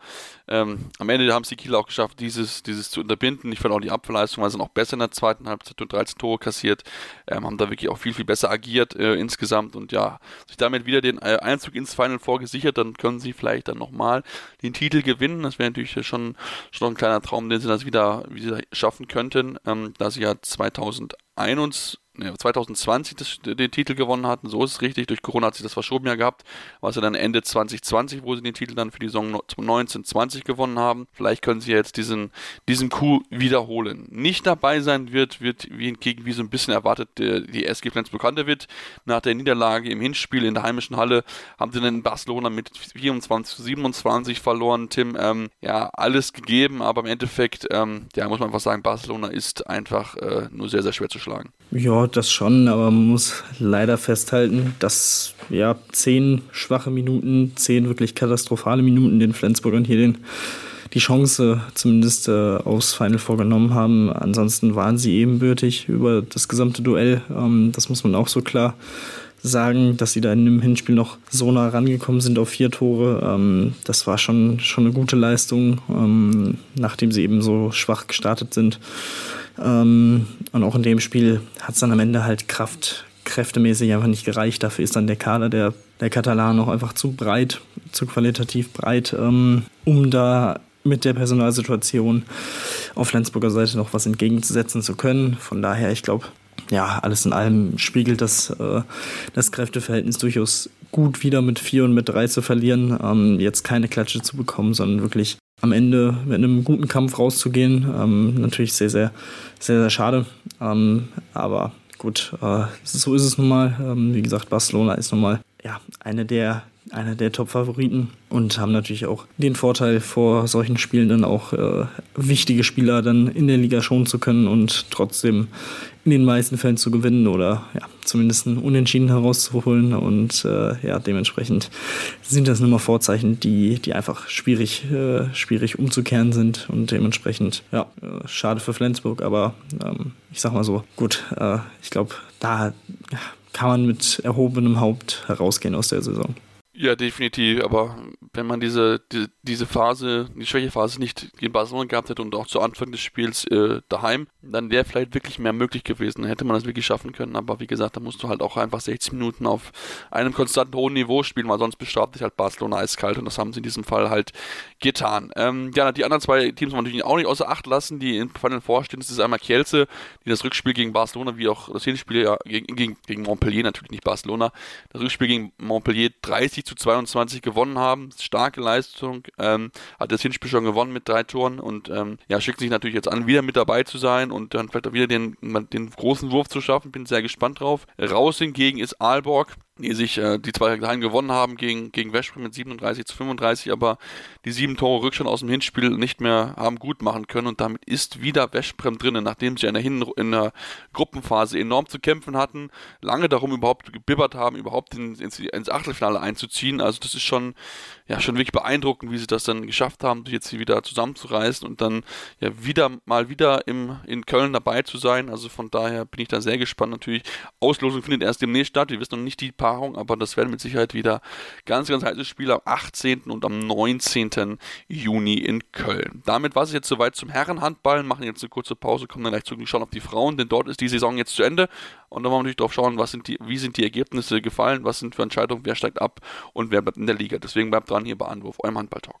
ähm, am Ende haben es die Kieler auch geschafft, dieses, dieses zu unterbinden. Ich fand auch die Abwehrleistung war dann auch besser in der zweiten Halbzeit und 13 Tore kassiert. Ähm, haben da wirklich auch viel, viel besser agiert äh, insgesamt und ja, sich damit wieder den äh, Einzug ins Final vorgesichert, dann können sie vielleicht dann nochmal den Titel gewinnen. Das wäre natürlich schon, schon ein kleiner Traum, den sie das wieder, wieder schaffen könnten, ähm, da sie ja 2021 2020 das, den Titel gewonnen hatten, so ist es richtig. Durch Corona hat sich das verschoben ja gehabt, was sie dann Ende 2020, wo sie den Titel dann für die Saison 1920 gewonnen haben. Vielleicht können sie jetzt diesen, diesen Coup wiederholen. Nicht dabei sein wird, wird wie gegen wie so ein bisschen erwartet, der, die SG Flensburg wird. Nach der Niederlage im Hinspiel in der heimischen Halle haben sie dann in Barcelona mit 24 zu 27 verloren. Tim, ähm, ja, alles gegeben, aber im Endeffekt, ähm, ja, muss man einfach sagen, Barcelona ist einfach äh, nur sehr, sehr schwer zu schlagen. Ja, das schon, aber man muss leider festhalten, dass ja zehn schwache Minuten, zehn wirklich katastrophale Minuten den Flensburgern hier den, die Chance zumindest äh, aufs Final vorgenommen haben. Ansonsten waren sie ebenbürtig über das gesamte Duell. Ähm, das muss man auch so klar sagen, dass sie da in dem Hinspiel noch so nah rangekommen sind auf vier Tore. Ähm, das war schon, schon eine gute Leistung, ähm, nachdem sie eben so schwach gestartet sind. Ähm, und auch in dem Spiel hat es dann am Ende halt Kraft, kräftemäßig einfach nicht gereicht. Dafür ist dann der Kader der, der Katalanen auch einfach zu breit, zu qualitativ breit, ähm, um da mit der Personalsituation auf Flensburger Seite noch was entgegenzusetzen zu können. Von daher, ich glaube, ja, alles in allem spiegelt das, äh, das Kräfteverhältnis durchaus gut wieder mit vier und mit drei zu verlieren, ähm, jetzt keine Klatsche zu bekommen, sondern wirklich am Ende mit einem guten Kampf rauszugehen. Ähm, natürlich sehr, sehr, sehr, sehr schade. Ähm, aber gut, äh, so ist es nun mal. Ähm, wie gesagt, Barcelona ist nun mal ja, eine der einer der Top-Favoriten und haben natürlich auch den Vorteil, vor solchen Spielen dann auch äh, wichtige Spieler dann in der Liga schonen zu können und trotzdem in den meisten Fällen zu gewinnen oder ja, zumindest einen Unentschieden herauszuholen. Und äh, ja, dementsprechend sind das immer Vorzeichen, die, die einfach schwierig, äh, schwierig umzukehren sind. Und dementsprechend, ja, äh, schade für Flensburg, aber ähm, ich sag mal so, gut, äh, ich glaube, da kann man mit erhobenem Haupt herausgehen aus der Saison. Ja, definitiv. Aber wenn man diese, die, diese Phase, die Schwächephase nicht in Barcelona gehabt hätte und auch zu Anfang des Spiels äh, daheim, dann wäre vielleicht wirklich mehr möglich gewesen. Dann hätte man das wirklich schaffen können. Aber wie gesagt, da musst du halt auch einfach 60 Minuten auf einem konstanten hohen Niveau spielen, weil sonst bestraft sich halt Barcelona eiskalt und das haben sie in diesem Fall halt getan. Ähm, ja, die anderen zwei Teams wollen natürlich auch nicht außer Acht lassen, die im Final vorstehen. Das ist einmal Kielce, die das Rückspiel gegen Barcelona, wie auch das Hinspiel ja, gegen, gegen, gegen Montpellier, natürlich nicht Barcelona, das Rückspiel gegen Montpellier 30 zu 22 gewonnen haben. Starke Leistung. Ähm, hat das Hinspiel schon gewonnen mit drei Toren und ähm, ja, schickt sich natürlich jetzt an, wieder mit dabei zu sein und dann vielleicht auch wieder den, den großen Wurf zu schaffen. Bin sehr gespannt drauf. Raus hingegen ist Aalborg die sich äh, die zwei Teilen gewonnen haben gegen, gegen Veszprem mit 37 zu 35, aber die sieben Tore Rückstand aus dem Hinspiel nicht mehr haben gut machen können und damit ist wieder Veszprem drinnen, nachdem sie in der, Hin in der Gruppenphase enorm zu kämpfen hatten, lange darum überhaupt gebibbert haben, überhaupt in, ins, ins Achtelfinale einzuziehen. Also das ist schon ja schon wirklich beeindruckend, wie sie das dann geschafft haben, sich jetzt hier wieder zusammenzureißen und dann ja wieder mal wieder im, in Köln dabei zu sein. Also von daher bin ich da sehr gespannt. Natürlich, Auslosung findet erst demnächst statt. Wir wissen noch nicht die Paarung, aber das werden mit Sicherheit wieder ganz, ganz heiße Spiele am 18. und am 19. Juni in Köln. Damit war es jetzt soweit zum Herrenhandball. Machen jetzt eine kurze Pause, kommen dann gleich und schauen auf die Frauen, denn dort ist die Saison jetzt zu Ende. Und dann wollen wir natürlich darauf schauen, was sind die, wie sind die Ergebnisse gefallen, was sind für Entscheidungen, wer steigt ab und wer bleibt in der Liga. Deswegen bleibt dran hier bei Anwurf, eurem Handballtalk.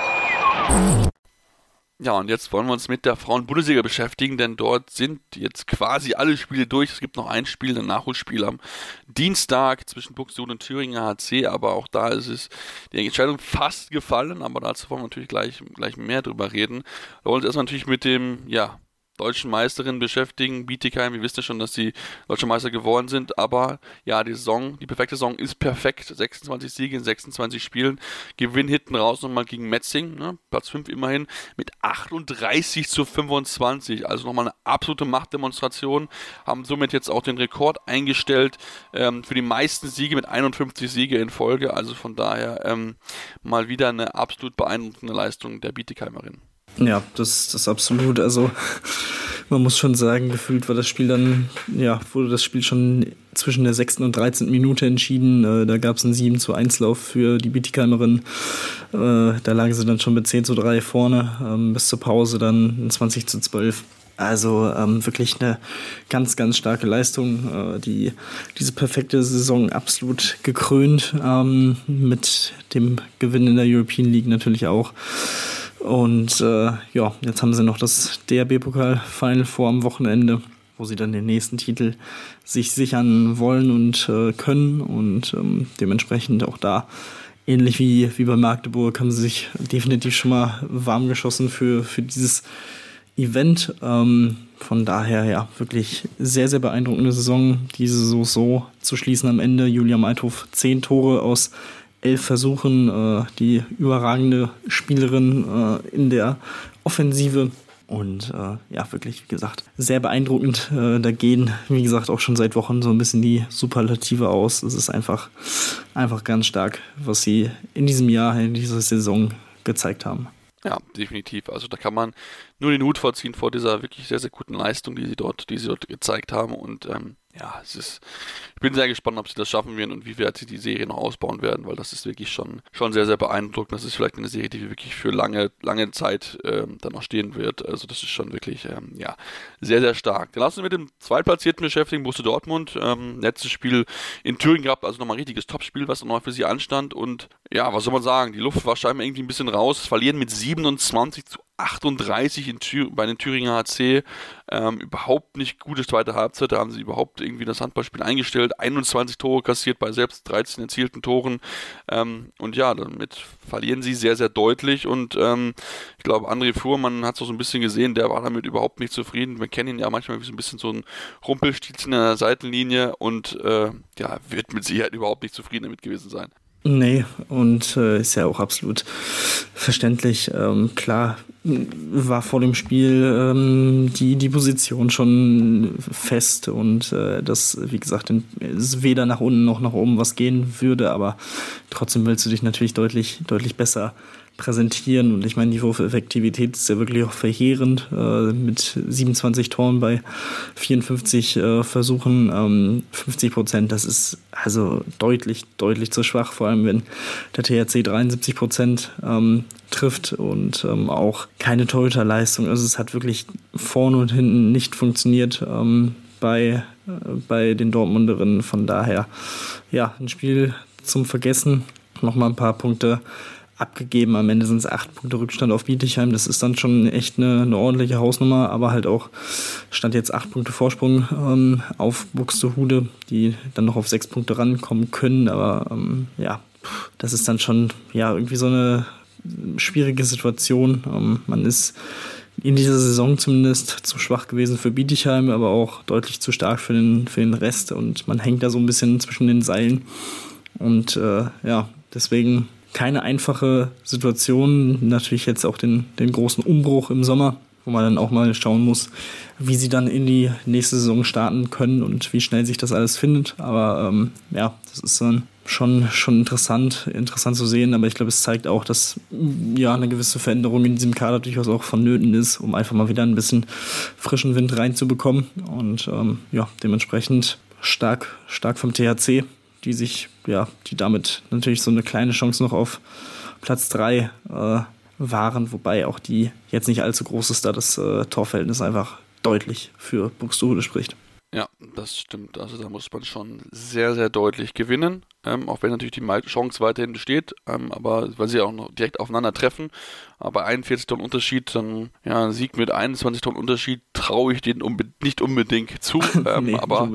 Ja, und jetzt wollen wir uns mit der Frauen-Bundesliga beschäftigen, denn dort sind jetzt quasi alle Spiele durch. Es gibt noch ein Spiel, ein Nachholspiel am Dienstag zwischen Buxtehude und Thüringer HC, aber auch da ist es die Entscheidung fast gefallen, aber dazu wollen wir natürlich gleich, gleich mehr drüber reden. Wir wollen uns erstmal natürlich mit dem, ja, deutschen Meisterin beschäftigen. Bietigheim, ihr wisst ja schon, dass sie deutsche Meister geworden sind, aber ja, die Saison, die perfekte Saison ist perfekt. 26 Siege in 26 Spielen. Gewinn hinten raus nochmal gegen Metzing, ne? Platz 5 immerhin, mit 38 zu 25. Also nochmal eine absolute Machtdemonstration. Haben somit jetzt auch den Rekord eingestellt ähm, für die meisten Siege mit 51 Siege in Folge. Also von daher ähm, mal wieder eine absolut beeindruckende Leistung der Bietigheimerin. Ja, das, das absolut. Also man muss schon sagen, gefühlt war das Spiel dann, ja, wurde das Spiel schon zwischen der 6. und 13. Minute entschieden. Äh, da gab es einen 7 zu 1 Lauf für die Bietigheimerin. Äh, da lagen sie dann schon mit 10 zu 3 vorne, ähm, bis zur Pause dann 20 zu 12. Also ähm, wirklich eine ganz, ganz starke Leistung. Äh, die, diese perfekte Saison absolut gekrönt ähm, mit dem Gewinn in der European League natürlich auch. Und äh, ja, jetzt haben sie noch das DRB-Pokal-Final vor am Wochenende, wo sie dann den nächsten Titel sich sichern wollen und äh, können. Und ähm, dementsprechend auch da, ähnlich wie, wie bei Magdeburg, haben sie sich definitiv schon mal warm geschossen für, für dieses Event. Ähm, von daher ja, wirklich sehr, sehr beeindruckende Saison, diese so, so zu schließen am Ende. Julia Meithof zehn Tore aus elf Versuchen, äh, die überragende Spielerin äh, in der Offensive. Und äh, ja, wirklich, wie gesagt, sehr beeindruckend. Äh, da gehen, wie gesagt, auch schon seit Wochen so ein bisschen die Superlative aus. Es ist einfach, einfach ganz stark, was sie in diesem Jahr, in dieser Saison gezeigt haben. Ja, definitiv. Also da kann man nur den Hut vorziehen vor dieser wirklich sehr, sehr guten Leistung, die sie dort, die sie dort gezeigt haben. Und ähm, ja, es ist, bin sehr gespannt, ob sie das schaffen werden und wie weit sie die Serie noch ausbauen werden, weil das ist wirklich schon, schon sehr, sehr beeindruckend. Das ist vielleicht eine Serie, die wirklich für lange, lange Zeit ähm, dann noch stehen wird. Also das ist schon wirklich, ähm, ja, sehr, sehr stark. Dann lassen wir mit dem Zweitplatzierten beschäftigen, Borussia Dortmund. Ähm, letztes Spiel in Thüringen gehabt, also nochmal ein richtiges Topspiel, was nochmal für sie anstand. Und ja, was soll man sagen? Die Luft war scheinbar irgendwie ein bisschen raus. Verlieren mit 27 zu 38 in bei den Thüringer HC. Ähm, überhaupt nicht gute zweite Halbzeit. Da haben sie überhaupt irgendwie das Handballspiel eingestellt. 21 Tore kassiert bei selbst 13 erzielten Toren. Ähm, und ja, damit verlieren sie sehr, sehr deutlich. Und ähm, ich glaube, André Fuhrmann hat es auch so ein bisschen gesehen. Der war damit überhaupt nicht zufrieden. Wir kennen ihn ja manchmal wie so ein bisschen so ein Rumpelstilzchen in der Seitenlinie und äh, ja, wird mit Sicherheit überhaupt nicht zufrieden damit gewesen sein. Nee, und äh, ist ja auch absolut verständlich. Ähm, klar, war vor dem Spiel ähm, die, die Position schon fest und äh, dass, wie gesagt, es weder nach unten noch nach oben was gehen würde, aber trotzdem willst du dich natürlich deutlich, deutlich besser präsentieren. Und ich meine, die Wurfeffektivität ist ja wirklich auch verheerend äh, mit 27 Toren bei 54 äh, Versuchen, ähm, 50 Prozent. Das ist also deutlich, deutlich zu schwach, vor allem wenn der THC 73 Prozent ähm, trifft und ähm, auch keine Torhüterleistung. Also es hat wirklich vorne und hinten nicht funktioniert ähm, bei, äh, bei den Dortmunderinnen. Von daher, ja, ein Spiel zum Vergessen. Nochmal ein paar Punkte abgegeben. Am Ende sind es acht Punkte Rückstand auf Bietigheim. Das ist dann schon echt eine, eine ordentliche Hausnummer, aber halt auch stand jetzt acht Punkte Vorsprung ähm, auf Buxtehude, die dann noch auf sechs Punkte rankommen können. Aber ähm, ja, das ist dann schon ja irgendwie so eine schwierige Situation. Ähm, man ist in dieser Saison zumindest zu schwach gewesen für Bietigheim, aber auch deutlich zu stark für den, für den Rest und man hängt da so ein bisschen zwischen den Seilen. Und äh, ja, deswegen keine einfache Situation. Natürlich jetzt auch den, den großen Umbruch im Sommer, wo man dann auch mal schauen muss, wie sie dann in die nächste Saison starten können und wie schnell sich das alles findet. Aber ähm, ja, das ist dann schon, schon interessant, interessant zu sehen. Aber ich glaube, es zeigt auch, dass ja eine gewisse Veränderung in diesem Kader durchaus auch vonnöten ist, um einfach mal wieder ein bisschen frischen Wind reinzubekommen. Und ähm, ja, dementsprechend stark, stark vom THC die sich, ja, die damit natürlich so eine kleine Chance noch auf Platz 3 äh, waren, wobei auch die jetzt nicht allzu groß ist, da das äh, Torverhältnis einfach deutlich für Buxtehude spricht. Ja, das stimmt. Also da muss man schon sehr, sehr deutlich gewinnen, ähm, auch wenn natürlich die Chance weiterhin besteht, ähm, aber weil sie auch noch direkt aufeinander treffen. Aber 41 Tonnen Unterschied, dann ja, ein Sieg mit 21 Tonnen Unterschied traue ich denen unbe nicht unbedingt zu. (laughs) Ähm, nee, aber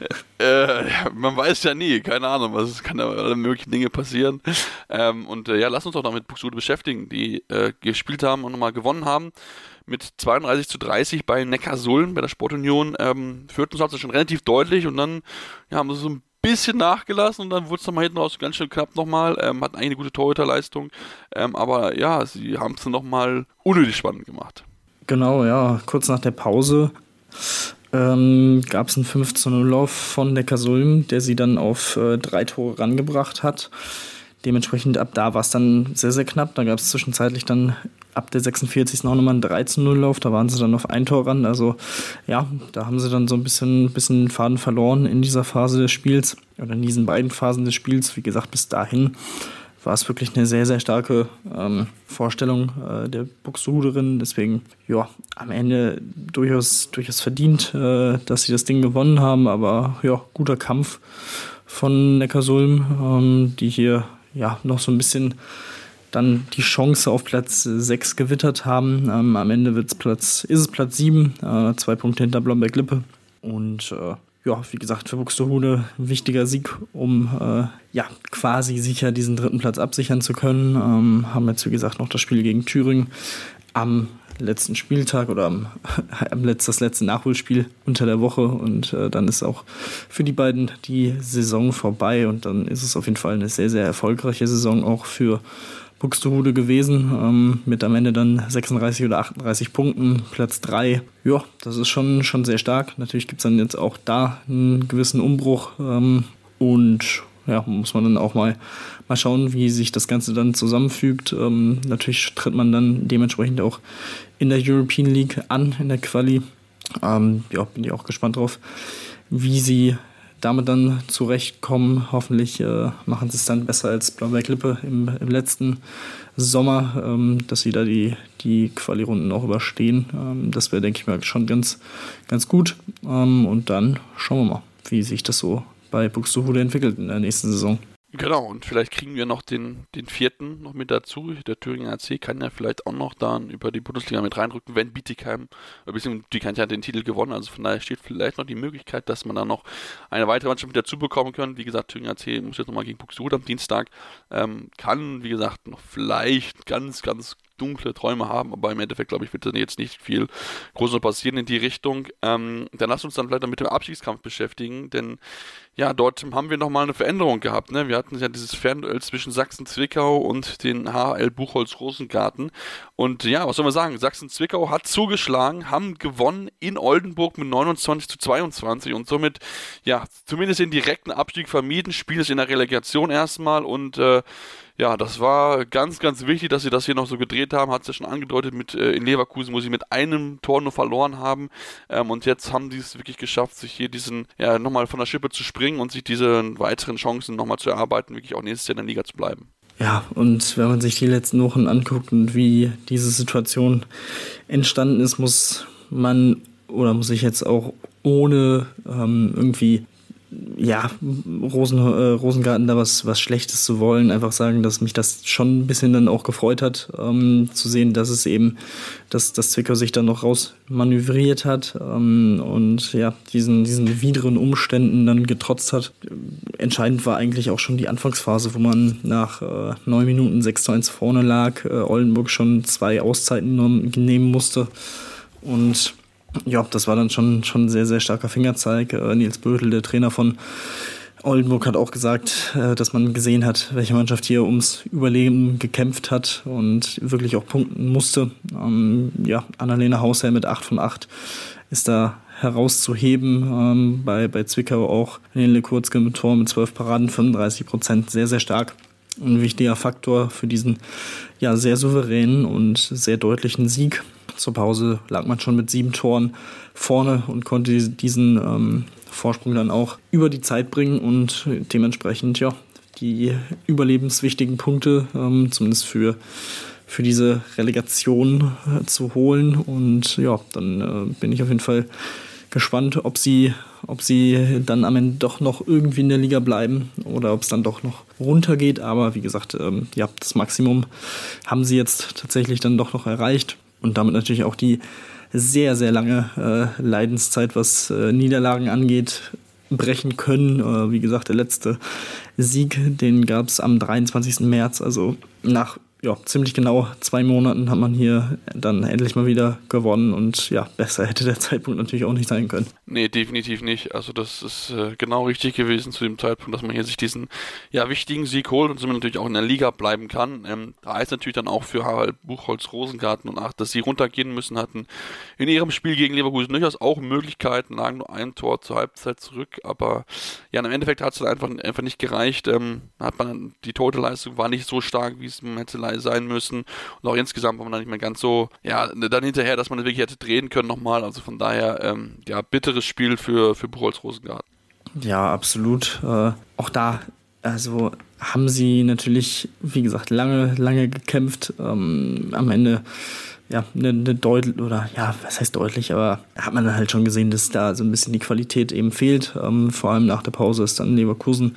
(laughs) äh, man weiß ja nie, keine Ahnung, was es kann ja alle möglichen Dinge passieren. Ähm, und äh, ja, lass uns doch noch mit Buxtehude beschäftigen, die äh, gespielt haben und nochmal gewonnen haben mit 32 zu 30 bei Neckarsulm, bei der Sportunion, ähm, führten sie also schon relativ deutlich und dann ja, haben sie so ein bisschen nachgelassen und dann wurde es nochmal hinten raus ganz schön knapp nochmal. Ähm, hatten eigentlich eine gute Torhüterleistung, ähm, aber ja, sie haben es dann nochmal unnötig spannend gemacht. Genau, ja, kurz nach der Pause ähm, gab es einen 15-0-Lauf von Neckarsulm, der sie dann auf äh, drei Tore rangebracht hat. Dementsprechend ab da war es dann sehr, sehr knapp. Da gab es zwischenzeitlich dann ab der 46. noch nochmal einen 13-0-Lauf. Da waren sie dann auf ein Tor ran. Also ja, da haben sie dann so ein bisschen, bisschen Faden verloren in dieser Phase des Spiels oder in diesen beiden Phasen des Spiels. Wie gesagt, bis dahin war es wirklich eine sehr, sehr starke ähm, Vorstellung äh, der Buxtehuderin. Deswegen, ja, am Ende durchaus, durchaus verdient, äh, dass sie das Ding gewonnen haben. Aber ja, guter Kampf von Neckarsulm, ähm, die hier ja noch so ein bisschen dann die Chance auf Platz 6 gewittert haben. Ähm, am Ende wird's Platz, ist es Platz 7, äh, zwei Punkte hinter Blomberg-Lippe. Und äh, ja, wie gesagt, für Buxtehude ein wichtiger Sieg, um äh, ja quasi sicher diesen dritten Platz absichern zu können. Ähm, haben jetzt, wie gesagt, noch das Spiel gegen Thüringen am letzten Spieltag oder am, (laughs) am Letz, das letzte Nachholspiel unter der Woche und äh, dann ist auch für die beiden die Saison vorbei und dann ist es auf jeden Fall eine sehr, sehr erfolgreiche Saison auch für Buxtehude gewesen, ähm, mit am Ende dann 36 oder 38 Punkten, Platz 3. Ja, das ist schon, schon sehr stark. Natürlich gibt es dann jetzt auch da einen gewissen Umbruch ähm, und ja, muss man dann auch mal, mal schauen, wie sich das Ganze dann zusammenfügt. Ähm, natürlich tritt man dann dementsprechend auch in der European League an, in der Quali. Ähm, ja, bin ich auch gespannt drauf, wie sie damit dann zurechtkommen. Hoffentlich äh, machen sie es dann besser als Blauberg-Lippe im, im, letzten Sommer, ähm, dass sie da die, die Quali-Runden auch überstehen. Ähm, das wäre, denke ich mal, schon ganz, ganz gut. Ähm, und dann schauen wir mal, wie sich das so bei Buxtehude entwickelt in der nächsten Saison. Genau, und vielleicht kriegen wir noch den, den vierten noch mit dazu. Der Thüringer AC kann ja vielleicht auch noch da über die Bundesliga mit reinrücken, wenn Bietigheim, beziehungsweise Bietigheim hat den Titel gewonnen, also von daher steht vielleicht noch die Möglichkeit, dass man da noch eine weitere Mannschaft mit dazu bekommen kann. Wie gesagt, Thüringer AC muss jetzt nochmal gegen Buxtehude am Dienstag, ähm, kann, wie gesagt, noch vielleicht ganz, ganz dunkle Träume haben, aber im Endeffekt, glaube ich, wird dann jetzt nicht viel Großes passieren in die Richtung. Ähm, dann lass uns dann vielleicht mit dem Abstiegskampf beschäftigen, denn ja, dort haben wir nochmal eine Veränderung gehabt. Ne? Wir hatten ja dieses Fernduell zwischen Sachsen-Zwickau und den HL Buchholz-Rosengarten. Und ja, was soll man sagen? Sachsen-Zwickau hat zugeschlagen, haben gewonnen in Oldenburg mit 29 zu 22 und somit, ja, zumindest den direkten Abstieg vermieden. Spiel ist in der Relegation erstmal und äh, ja, das war ganz, ganz wichtig, dass sie das hier noch so gedreht haben. Hat es ja schon angedeutet, mit äh, in Leverkusen, wo sie mit einem Tor nur verloren haben. Ähm, und jetzt haben sie es wirklich geschafft, sich hier diesen, ja, nochmal von der Schippe zu springen und sich diese weiteren Chancen nochmal zu erarbeiten, wirklich auch nächstes Jahr in der Liga zu bleiben. Ja, und wenn man sich die letzten Wochen anguckt und wie diese Situation entstanden ist, muss man oder muss ich jetzt auch ohne ähm, irgendwie ja, Rosen, äh, Rosengarten da was, was Schlechtes zu wollen, einfach sagen, dass mich das schon ein bisschen dann auch gefreut hat, ähm, zu sehen, dass es eben, dass, dass Zwickau sich dann noch rausmanövriert hat ähm, und ja, diesen, diesen wideren Umständen dann getrotzt hat. Entscheidend war eigentlich auch schon die Anfangsphase, wo man nach äh, neun Minuten 6 zu 1 vorne lag, äh, Oldenburg schon zwei Auszeiten nehmen musste und ja, das war dann schon, schon ein sehr, sehr starker Fingerzeig. Äh, Nils Bödel, der Trainer von Oldenburg, hat auch gesagt, äh, dass man gesehen hat, welche Mannschaft hier ums Überleben gekämpft hat und wirklich auch punkten musste. Ähm, ja, Annalena Hausherr mit 8 von 8 ist da herauszuheben. Ähm, bei, bei Zwickau auch Nele Kurzke mit Tor mit 12 Paraden, 35 Prozent, sehr, sehr stark. Ein wichtiger Faktor für diesen ja, sehr souveränen und sehr deutlichen Sieg. Zur Pause lag man schon mit sieben Toren vorne und konnte diesen ähm, Vorsprung dann auch über die Zeit bringen und dementsprechend ja die überlebenswichtigen Punkte, ähm, zumindest für, für diese Relegation äh, zu holen. Und ja, dann äh, bin ich auf jeden Fall gespannt, ob sie, ob sie dann am Ende doch noch irgendwie in der Liga bleiben oder ob es dann doch noch runtergeht. Aber wie gesagt, ähm, ja, das Maximum haben sie jetzt tatsächlich dann doch noch erreicht und damit natürlich auch die sehr, sehr lange äh, Leidenszeit, was äh, Niederlagen angeht, brechen können. Äh, wie gesagt, der letzte Sieg, den gab es am 23. März, also nach ja, ziemlich genau zwei Monaten hat man hier dann endlich mal wieder gewonnen und ja, besser hätte der (laughs) Zeitpunkt natürlich auch nicht sein können. Nee, definitiv nicht. Also das ist äh, genau richtig gewesen zu dem Zeitpunkt, dass man hier sich diesen ja, wichtigen Sieg holt und somit natürlich auch in der Liga bleiben kann. Ähm, da heißt natürlich dann auch für Harald Buchholz, Rosengarten und Acht, dass sie runtergehen müssen, hatten in ihrem Spiel gegen Leverkusen durchaus auch Möglichkeiten, lagen nur ein Tor zur Halbzeit zurück, aber ja, im Endeffekt hat es dann einfach, einfach nicht gereicht. Ähm, hat man die Totalleistung war nicht so stark, wie es man hätte sein müssen und auch insgesamt war man dann nicht mehr ganz so, ja, dann hinterher, dass man wirklich hätte drehen können nochmal, also von daher, ähm, ja, bitte bitteres Spiel für, für Buchholz Rosengarten. Ja, absolut. Äh, auch da, also haben sie natürlich, wie gesagt, lange, lange gekämpft. Ähm, am Ende ja, eine, eine deutlich, oder ja, was heißt deutlich, aber hat man dann halt schon gesehen, dass da so ein bisschen die Qualität eben fehlt. Ähm, vor allem nach der Pause ist dann Leverkusen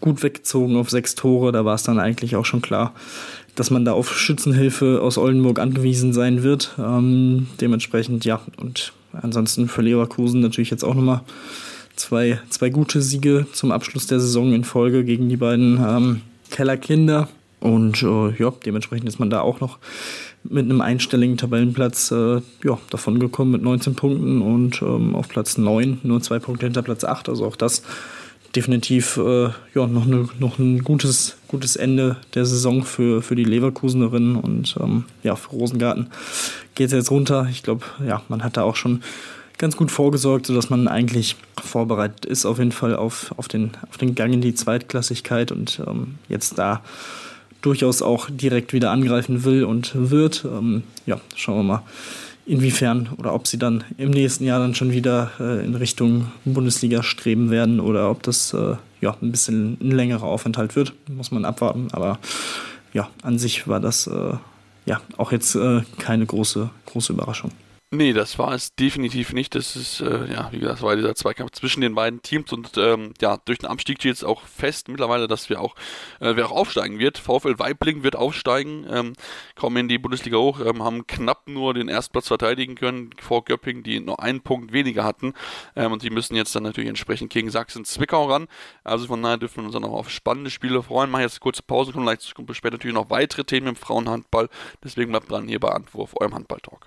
gut weggezogen auf sechs Tore. Da war es dann eigentlich auch schon klar, dass man da auf Schützenhilfe aus Oldenburg angewiesen sein wird. Ähm, dementsprechend, ja, und Ansonsten für Leverkusen natürlich jetzt auch nochmal zwei, zwei gute Siege zum Abschluss der Saison in Folge gegen die beiden ähm, Kellerkinder. Und äh, ja, dementsprechend ist man da auch noch mit einem einstelligen Tabellenplatz äh, ja, davon gekommen mit 19 Punkten und ähm, auf Platz 9 nur zwei Punkte hinter Platz 8. Also auch das definitiv äh, ja, noch, eine, noch ein gutes, gutes Ende der Saison für, für die Leverkusenerinnen und ähm, ja, für Rosengarten geht es jetzt runter. Ich glaube, ja, man hat da auch schon ganz gut vorgesorgt, sodass man eigentlich vorbereitet ist auf jeden Fall auf, auf, den, auf den Gang in die Zweitklassigkeit und ähm, jetzt da durchaus auch direkt wieder angreifen will und wird. Ähm, ja, schauen wir mal inwiefern oder ob sie dann im nächsten Jahr dann schon wieder äh, in Richtung Bundesliga streben werden oder ob das äh, ja ein bisschen ein längerer Aufenthalt wird, muss man abwarten. Aber ja, an sich war das äh, ja auch jetzt äh, keine große, große Überraschung. Nee, das war es definitiv nicht. Das ist, äh, ja, wie gesagt, war dieser Zweikampf zwischen den beiden Teams und ähm, ja, durch den Abstieg steht jetzt auch fest mittlerweile, dass wir auch, äh, wer auch aufsteigen wird. VfL Weibling wird aufsteigen, ähm, kommen in die Bundesliga hoch, ähm, haben knapp nur den Erstplatz verteidigen können vor Göppingen, die nur einen Punkt weniger hatten. Ähm, und die müssen jetzt dann natürlich entsprechend gegen Sachsen-Zwickau ran. Also von daher dürfen wir uns dann auch auf spannende Spiele freuen. Machen jetzt eine kurze Pause, kommen gleich später natürlich noch weitere Themen im Frauenhandball. Deswegen bleibt dran hier bei Antwurf, eurem Handball-Talk.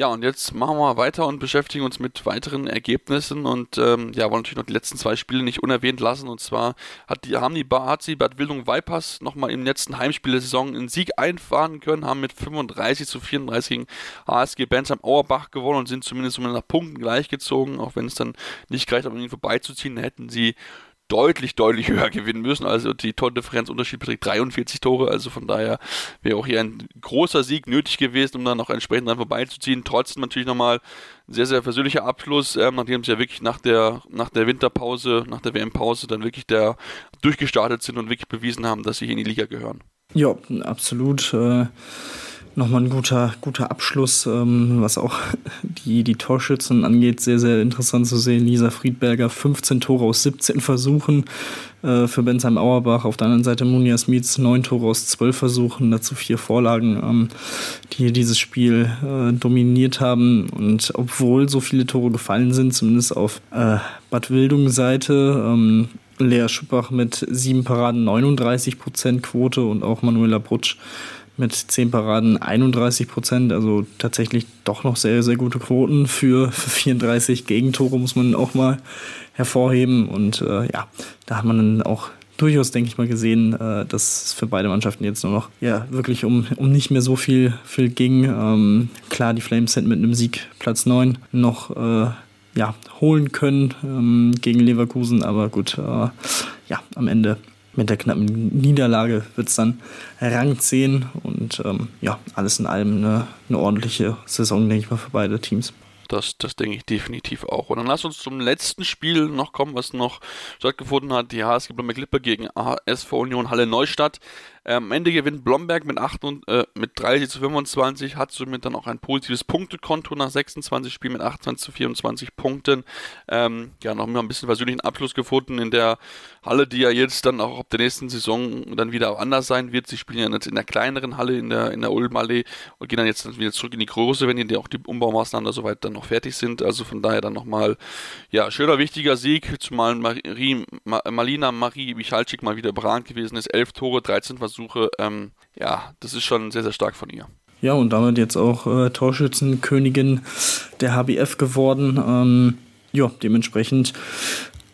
Ja, und jetzt machen wir weiter und beschäftigen uns mit weiteren Ergebnissen und ähm, ja, wollen natürlich noch die letzten zwei Spiele nicht unerwähnt lassen. Und zwar hat die, haben die HC Bad Wildung Vipers nochmal im letzten Heimspiel der Saison einen Sieg einfahren können, haben mit 35 zu 34 gegen HSG Bensheim Auerbach gewonnen und sind zumindest nach Punkten gleichgezogen, auch wenn es dann nicht gereicht hat, um ihn vorbeizuziehen, hätten sie deutlich, deutlich höher gewinnen müssen. Also die Tordifferenzunterschied beträgt 43 Tore. Also von daher wäre auch hier ein großer Sieg nötig gewesen, um dann noch entsprechend dran vorbeizuziehen. Trotzdem natürlich nochmal ein sehr, sehr versöhnlicher Abschluss, ähm, nachdem sie ja wirklich nach der, nach der Winterpause, nach der WM-Pause dann wirklich der durchgestartet sind und wirklich bewiesen haben, dass sie hier in die Liga gehören. Ja, absolut. Äh nochmal ein guter, guter Abschluss, ähm, was auch (laughs) die, die Torschützen angeht. Sehr, sehr interessant zu sehen. Lisa Friedberger, 15 Tore aus 17 Versuchen äh, für Bensheim Auerbach. Auf der anderen Seite Munja Smits, 9 Tore aus 12 Versuchen, dazu vier Vorlagen, ähm, die dieses Spiel äh, dominiert haben. Und obwohl so viele Tore gefallen sind, zumindest auf äh, Bad Wildung Seite, ähm, Lea Schuppach mit sieben Paraden 39 Prozent Quote und auch Manuela Brutsch mit 10 Paraden 31 Prozent, also tatsächlich doch noch sehr, sehr gute Quoten für, (laughs) für 34 Gegentore, muss man auch mal hervorheben. Und äh, ja, da hat man dann auch durchaus, denke ich mal, gesehen, äh, dass es für beide Mannschaften jetzt nur noch ja, wirklich um, um nicht mehr so viel, viel ging. Ähm, klar, die Flames sind mit einem Sieg Platz 9 noch äh, ja, holen können ähm, gegen Leverkusen, aber gut, äh, ja, am Ende mit der knappen Niederlage wird es dann Rang 10 und ähm, ja, alles in allem eine, eine ordentliche Saison, denke ich mal, für beide Teams. Das, das denke ich definitiv auch. Und dann lass uns zum letzten Spiel noch kommen, was noch stattgefunden hat. Die HSG Blomberg Lippe gegen ASV Union Halle Neustadt. Ähm, am Ende gewinnt Blomberg mit, 8 und, äh, mit 30 zu 25, hat somit dann auch ein positives Punktekonto nach 26 Spielen mit 28 zu 24 Punkten. Ähm, ja, noch mal ein bisschen persönlichen Abschluss gefunden in der Halle, die ja jetzt dann auch ab der nächsten Saison dann wieder anders sein wird. Sie spielen ja jetzt in der kleineren Halle, in der, in der Ulmallee und gehen dann jetzt dann wieder zurück in die große, wenn die auch die Umbaumaßnahmen da soweit dann noch fertig sind. Also von daher dann nochmal, ja, schöner, wichtiger Sieg, zumal Marie, Malina Marie Michalczyk mal wieder überragend gewesen ist. 11 Tore, 13 Versuche Versuche. Ähm, ja, das ist schon sehr, sehr stark von ihr. Ja, und damit jetzt auch äh, Torschützenkönigin der HBF geworden. Ähm, ja, dementsprechend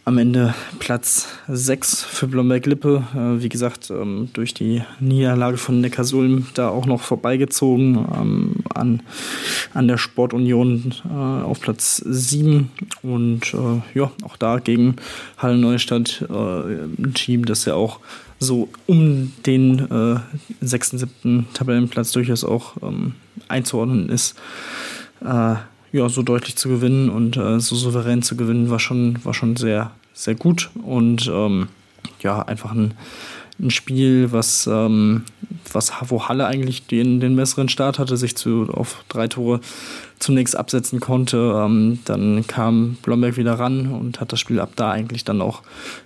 am Ende Platz 6 für Blomberg-Lippe. Äh, wie gesagt, ähm, durch die Niederlage von Neckarsulm da auch noch vorbeigezogen ähm, an, an der Sportunion äh, auf Platz 7. Und äh, ja, auch da gegen Halle Neustadt äh, ein Team, das ja auch so um den äh, sechsten, siebten Tabellenplatz durchaus auch ähm, einzuordnen ist. Äh, ja, so deutlich zu gewinnen und äh, so souverän zu gewinnen, war schon, war schon sehr, sehr gut. Und ähm, ja, einfach ein, ein Spiel, was, ähm, was wo Halle eigentlich den, den besseren Start hatte, sich zu, auf drei Tore zunächst absetzen konnte. Ähm, dann kam Blomberg wieder ran und hat das Spiel ab da eigentlich dann auch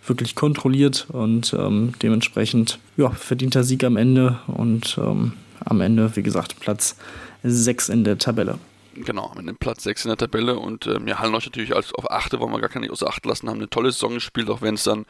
wirklich kontrolliert und ähm, dementsprechend ja, verdienter Sieg am Ende und ähm, am Ende, wie gesagt, Platz 6 in der Tabelle Genau, mit dem Platz 6 in der Tabelle und ähm, ja, Hallenleuch natürlich als auf 8 wollen wir gar nicht außer Acht lassen, haben eine tolle Saison gespielt, auch wenn es dann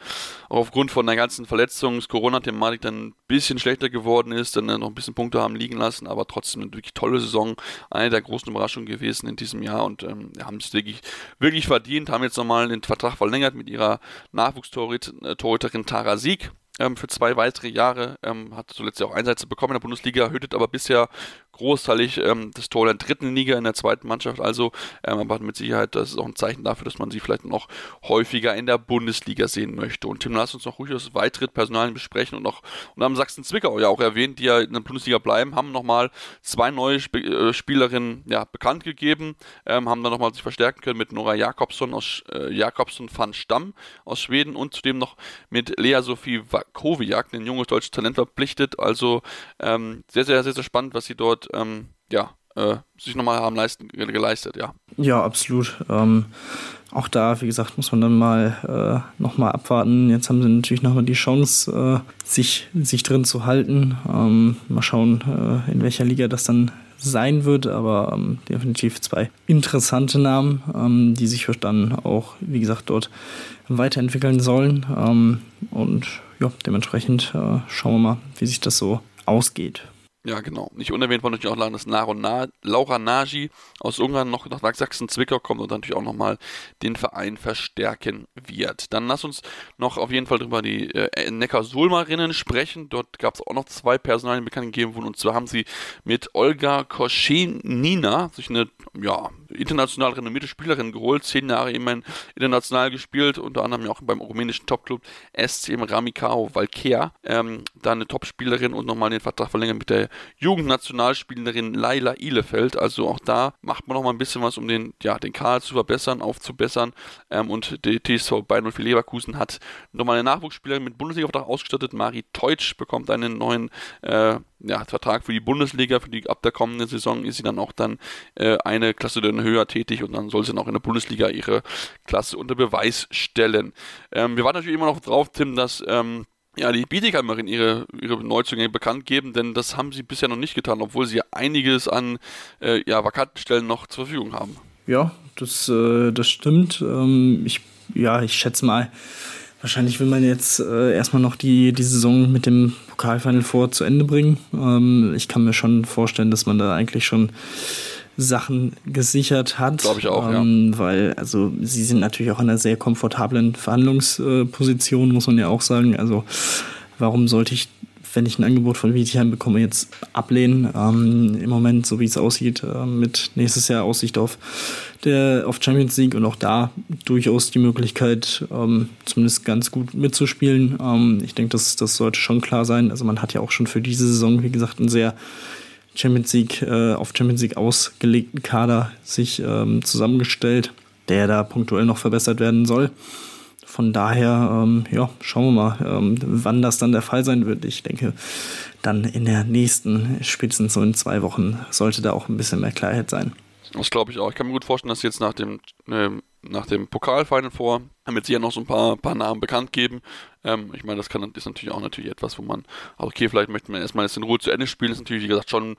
auch aufgrund von der ganzen Verletzungs-, Corona-Thematik dann ein bisschen schlechter geworden ist, dann äh, noch ein bisschen Punkte haben liegen lassen, aber trotzdem eine wirklich tolle Saison, eine der großen Überraschungen gewesen in diesem Jahr und ähm, haben es wirklich, wirklich verdient, haben jetzt nochmal den Vertrag verlängert mit ihrer Nachwuchstorhüterin Tara Sieg ähm, für zwei weitere Jahre, ähm, hat zuletzt ja auch Einsätze bekommen in der Bundesliga, hütet aber bisher großteilig ähm, das Tor der dritten Liga in der zweiten Mannschaft, also ähm, aber mit Sicherheit, das ist auch ein Zeichen dafür, dass man sie vielleicht noch häufiger in der Bundesliga sehen möchte. Und Tim, lass uns noch ruhig das weitere Personal besprechen und noch und haben Sachsen-Zwickau ja auch erwähnt, die ja in der Bundesliga bleiben, haben nochmal zwei neue Sp äh, Spielerinnen ja, bekannt gegeben, ähm, haben dann nochmal sich verstärken können mit Nora Jakobsson aus äh, Jakobsson van Stamm aus Schweden und zudem noch mit Lea Sophie Kowiak, ein junges deutsches Talent verpflichtet. Also ähm, sehr, sehr, sehr, sehr spannend, was sie dort ähm, ja, äh, sich nochmal haben leisten, geleistet, ja. Ja, absolut. Ähm, auch da, wie gesagt, muss man dann mal äh, nochmal abwarten. Jetzt haben sie natürlich nochmal die Chance, äh, sich, sich drin zu halten. Ähm, mal schauen, äh, in welcher Liga das dann sein wird, aber ähm, definitiv zwei interessante Namen, ähm, die sich dann auch, wie gesagt, dort weiterentwickeln sollen. Ähm, und ja, dementsprechend äh, schauen wir mal, wie sich das so ausgeht. Ja, genau. Nicht unerwähnt war natürlich auch lange, dass Na Laura Nagy aus Ungarn noch nach Sachsen-Zwickau kommt und natürlich auch nochmal den Verein verstärken wird. Dann lass uns noch auf jeden Fall drüber die äh, Neckar-Sulmarinnen sprechen. Dort gab es auch noch zwei Personalien bekannt gegeben wurden. Und zwar haben sie mit Olga Koschenina sich eine ja, international renommierte Spielerin geholt. Zehn Jahre immerhin international gespielt, unter anderem auch beim rumänischen Topclub SCM Ramikao Valkea. Ähm, da eine Topspielerin und nochmal den Vertrag verlängert mit der Jugendnationalspielerin Laila Ihlefeld. Also auch da macht man noch mal ein bisschen was, um den, ja, den Kader zu verbessern, aufzubessern. Ähm, und die TSV Bayern für Leverkusen hat nochmal eine Nachwuchsspielerin mit Bundesliga-Vertrag ausgestattet. Mari Teutsch bekommt einen neuen äh, ja, Vertrag für die Bundesliga. Für die ab der kommenden Saison ist sie dann auch dann äh, eine Klasse dann höher tätig und dann soll sie dann auch in der Bundesliga ihre Klasse unter Beweis stellen. Ähm, wir warten natürlich immer noch drauf, Tim, dass ähm, ja, die Bietigheimerin ihre, ihre Neuzugänge bekannt geben, denn das haben sie bisher noch nicht getan, obwohl sie einiges an äh, ja, vakanten noch zur Verfügung haben. Ja, das, äh, das stimmt. Ähm, ich, ja, ich schätze mal, wahrscheinlich will man jetzt äh, erstmal noch die, die Saison mit dem Pokalfinal vor zu Ende bringen. Ähm, ich kann mir schon vorstellen, dass man da eigentlich schon Sachen gesichert hat. Glaube ich auch, ähm, ja. Weil, also, sie sind natürlich auch in einer sehr komfortablen Verhandlungsposition, muss man ja auch sagen. Also, warum sollte ich, wenn ich ein Angebot von Wietigheim bekomme, jetzt ablehnen? Ähm, Im Moment, so wie es aussieht, äh, mit nächstes Jahr Aussicht auf, der, auf Champions League und auch da durchaus die Möglichkeit, ähm, zumindest ganz gut mitzuspielen. Ähm, ich denke, das, das sollte schon klar sein. Also, man hat ja auch schon für diese Saison, wie gesagt, ein sehr Champions League, äh, auf Champions League ausgelegten Kader sich ähm, zusammengestellt, der da punktuell noch verbessert werden soll. Von daher, ähm, ja, schauen wir mal, ähm, wann das dann der Fall sein wird. Ich denke, dann in der nächsten, spätestens so in zwei Wochen, sollte da auch ein bisschen mehr Klarheit sein. Das glaube ich auch. Ich kann mir gut vorstellen, dass jetzt nach dem äh, nach dem Pokalfinal vor, damit sie ja noch so ein paar, paar Namen bekannt geben. Ähm, ich meine, das kann, ist natürlich auch natürlich etwas, wo man, okay, vielleicht möchte man erstmal jetzt in Ruhe zu Ende spielen, das ist natürlich, wie gesagt, schon,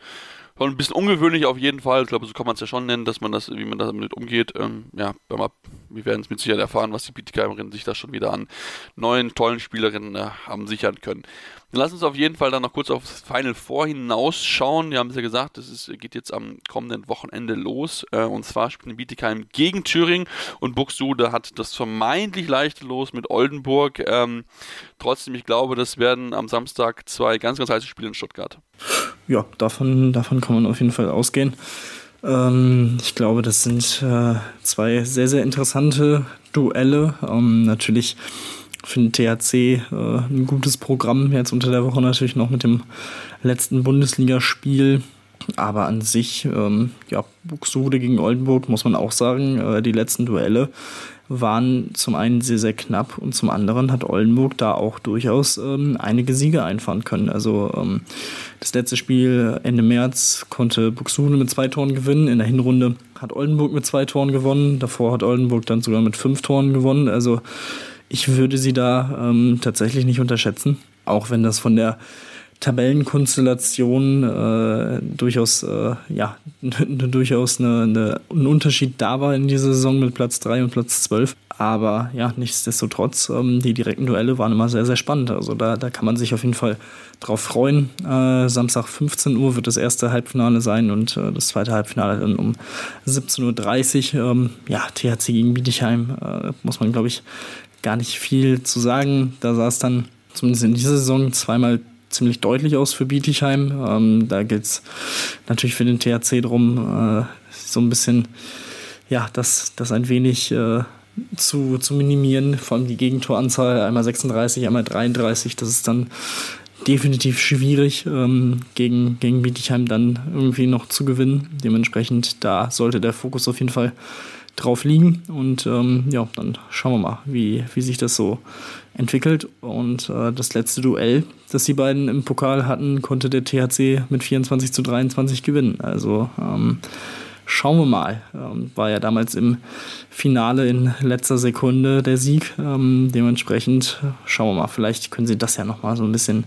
schon ein bisschen ungewöhnlich auf jeden Fall. Ich glaube, so kann man es ja schon nennen, dass man das, wie man damit umgeht. Ähm, ja, wir werden es mit Sicherheit erfahren, was die Bietigheimerinnen sich da schon wieder an neuen, tollen Spielerinnen äh, haben sichern können. Lass uns auf jeden Fall dann noch kurz aufs Final Four hinausschauen. Wir haben es ja gesagt, es geht jetzt am kommenden Wochenende los. Äh, und zwar spielt Bietigheim gegen Thüringen und Buxtehude hat das vermeintlich leichte Los mit Oldenburg. Ähm, trotzdem, ich glaube, das werden am Samstag zwei ganz, ganz heiße Spiele in Stuttgart. Ja, davon, davon kann man auf jeden Fall ausgehen. Ähm, ich glaube, das sind äh, zwei sehr, sehr interessante Duelle. Ähm, natürlich für den THC äh, ein gutes Programm. Jetzt unter der Woche natürlich noch mit dem letzten Bundesligaspiel. Aber an sich, ähm, ja, Buxtehude gegen Oldenburg, muss man auch sagen, äh, die letzten Duelle waren zum einen sehr, sehr knapp und zum anderen hat Oldenburg da auch durchaus ähm, einige Siege einfahren können. Also ähm, das letzte Spiel Ende März konnte Buxtehude mit zwei Toren gewinnen. In der Hinrunde hat Oldenburg mit zwei Toren gewonnen. Davor hat Oldenburg dann sogar mit fünf Toren gewonnen. Also ich würde sie da ähm, tatsächlich nicht unterschätzen, auch wenn das von der Tabellenkonstellation äh, durchaus, äh, ja, (laughs) durchaus eine, eine, ein Unterschied da war in dieser Saison mit Platz 3 und Platz 12. Aber ja, nichtsdestotrotz, ähm, die direkten Duelle waren immer sehr, sehr spannend. Also da, da kann man sich auf jeden Fall drauf freuen. Äh, Samstag 15 Uhr wird das erste Halbfinale sein und äh, das zweite Halbfinale dann um 17.30 Uhr. Ähm, ja, THC gegen Bietigheim, äh, muss man, glaube ich, gar nicht viel zu sagen. Da sah es dann zumindest in dieser Saison zweimal ziemlich deutlich aus für Bietigheim. Ähm, da gilt es natürlich für den THC drum, äh, so ein bisschen, ja, das, das ein wenig äh, zu, zu minimieren. Vor allem die Gegentoranzahl, einmal 36, einmal 33, das ist dann definitiv schwierig, ähm, gegen, gegen Bietigheim dann irgendwie noch zu gewinnen. Dementsprechend, da sollte der Fokus auf jeden Fall drauf liegen. Und ähm, ja, dann schauen wir mal, wie, wie sich das so entwickelt. Und äh, das letzte Duell, das die beiden im Pokal hatten, konnte der THC mit 24 zu 23 gewinnen. Also ähm, schauen wir mal. Ähm, war ja damals im Finale in letzter Sekunde der Sieg. Ähm, dementsprechend schauen wir mal. Vielleicht können sie das ja nochmal so ein bisschen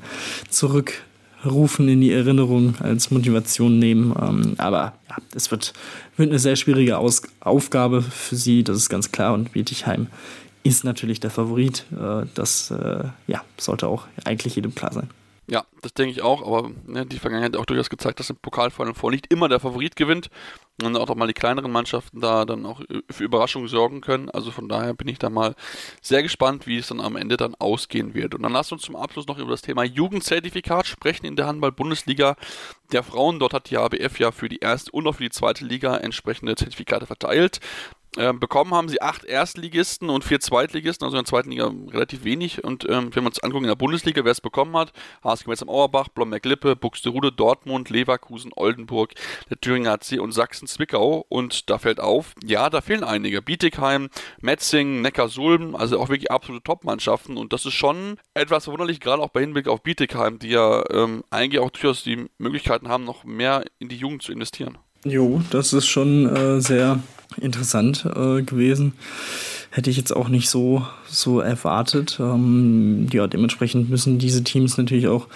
zurückrufen in die Erinnerung als Motivation nehmen. Ähm, aber ja, es wird, wird eine sehr schwierige Aus Aufgabe für sie, das ist ganz klar. Und Bietigheim ist natürlich der Favorit. Äh, das äh, ja, sollte auch eigentlich jedem klar sein. Ja, das denke ich auch, aber ne, die Vergangenheit hat auch durchaus gezeigt, dass im Pokalfinale vor nicht immer der Favorit gewinnt und auch mal die kleineren Mannschaften da dann auch für Überraschungen sorgen können. Also von daher bin ich da mal sehr gespannt, wie es dann am Ende dann ausgehen wird. Und dann lasst uns zum Abschluss noch über das Thema Jugendzertifikat sprechen in der Handball-Bundesliga der Frauen. Dort hat die ABF ja für die erste und auch für die zweite Liga entsprechende Zertifikate verteilt. Ähm, bekommen haben sie acht Erstligisten und vier Zweitligisten, also in der zweiten Liga relativ wenig. Und ähm, wenn wir uns angucken in der Bundesliga, wer es bekommen hat, HSG Metz am Auerbach, Blomberg-Lippe, Buxtehude, Dortmund, Leverkusen, Oldenburg, der Thüringer HC und Sachsen-Zwickau. Und da fällt auf, ja, da fehlen einige. Bietigheim, Metzing, Neckarsulm, also auch wirklich absolute Top-Mannschaften. Und das ist schon etwas verwunderlich, gerade auch bei Hinblick auf Bietigheim, die ja ähm, eigentlich auch durchaus die Möglichkeiten haben, noch mehr in die Jugend zu investieren. Jo, das ist schon äh, sehr interessant äh, gewesen. Hätte ich jetzt auch nicht so, so erwartet. Ähm, ja, dementsprechend müssen diese Teams natürlich auch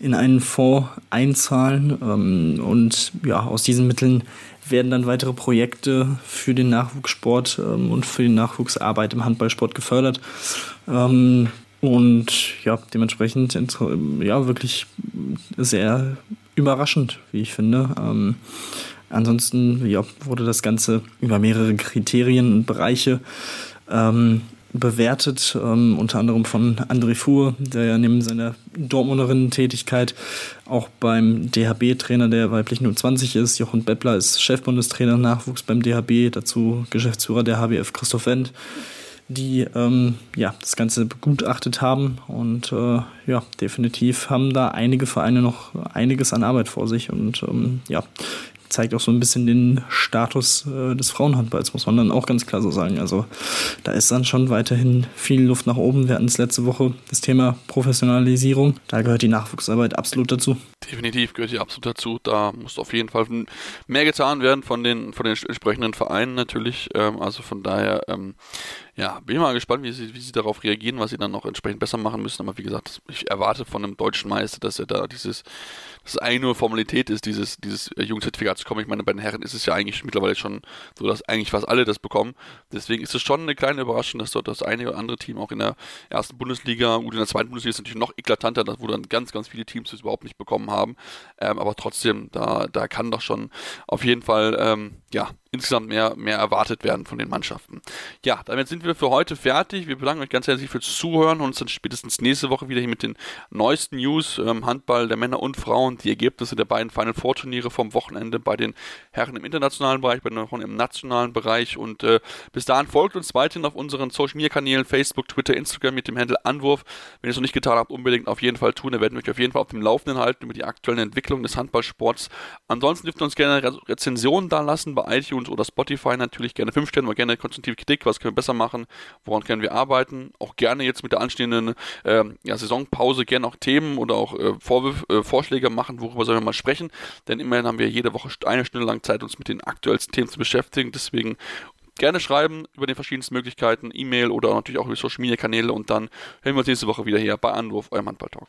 in einen Fonds einzahlen. Ähm, und ja, aus diesen Mitteln werden dann weitere Projekte für den Nachwuchssport ähm, und für die Nachwuchsarbeit im Handballsport gefördert. Ähm, und ja, dementsprechend ja, wirklich sehr überraschend, wie ich finde. Ansonsten ja, wurde das Ganze über mehrere Kriterien und Bereiche ähm, bewertet, ähm, unter anderem von André Fuhr, der ja neben seiner Dortmunderinnen-Tätigkeit auch beim DHB-Trainer der weiblichen U20 ist. Jochen Beppler ist Chefbundestrainer Nachwuchs beim DHB, dazu Geschäftsführer der HBF Christoph Wendt, die ähm, ja, das Ganze begutachtet haben und äh, ja, definitiv haben da einige Vereine noch einiges an Arbeit vor sich und ähm, ja, zeigt auch so ein bisschen den Status äh, des Frauenhandballs, muss man dann auch ganz klar so sagen. Also da ist dann schon weiterhin viel Luft nach oben. Wir hatten es letzte Woche, das Thema Professionalisierung. Da gehört die Nachwuchsarbeit absolut dazu. Definitiv gehört die absolut dazu. Da muss auf jeden Fall mehr getan werden von den, von den entsprechenden Vereinen natürlich. Ähm, also von daher, ähm, ja, bin mal gespannt, wie sie, wie sie darauf reagieren, was sie dann noch entsprechend besser machen müssen. Aber wie gesagt, ich erwarte von einem deutschen Meister, dass er da dieses das nur Formalität ist, dieses, dieses äh, Jugendzertifikat zu kommen. Ich meine, bei den Herren ist es ja eigentlich mittlerweile schon so, dass eigentlich fast alle das bekommen. Deswegen ist es schon eine kleine Überraschung, dass dort das eine oder andere Team auch in der ersten Bundesliga, gut, in der zweiten Bundesliga ist es natürlich noch eklatanter, wo dann ganz, ganz viele Teams das überhaupt nicht bekommen haben. Ähm, aber trotzdem, da, da kann doch schon auf jeden Fall, ähm, ja, insgesamt mehr, mehr erwartet werden von den Mannschaften. Ja, damit sind wir für heute fertig. Wir bedanken euch ganz herzlich fürs Zuhören und uns dann spätestens nächste Woche wieder hier mit den neuesten News, ähm, Handball der Männer und Frauen, die Ergebnisse der beiden Final Four Turniere vom Wochenende bei den Herren im internationalen Bereich, bei den Frauen im nationalen Bereich und äh, bis dahin folgt uns weiterhin auf unseren Social Media Kanälen Facebook, Twitter, Instagram mit dem Handle Anwurf. Wenn ihr es noch nicht getan habt, unbedingt auf jeden Fall tun. Da werden wir euch auf jeden Fall auf dem Laufenden halten über die aktuellen Entwicklungen des Handballsports. Ansonsten dürft ihr uns gerne Rezensionen da lassen bei iTunes oder Spotify natürlich gerne 5 Sterne, aber gerne konstruktive Kritik, was können wir besser machen, woran können wir arbeiten. Auch gerne jetzt mit der anstehenden äh, ja, Saisonpause gerne auch Themen oder auch äh, Vorwürf, äh, Vorschläge machen, worüber sollen wir mal sprechen. Denn immerhin haben wir jede Woche eine Stunde lang Zeit, uns mit den aktuellsten Themen zu beschäftigen. Deswegen gerne schreiben über die verschiedensten Möglichkeiten, E-Mail oder natürlich auch über Social Media Kanäle und dann hören wir uns nächste Woche wieder hier bei Anruf, eurem Handball-Talk.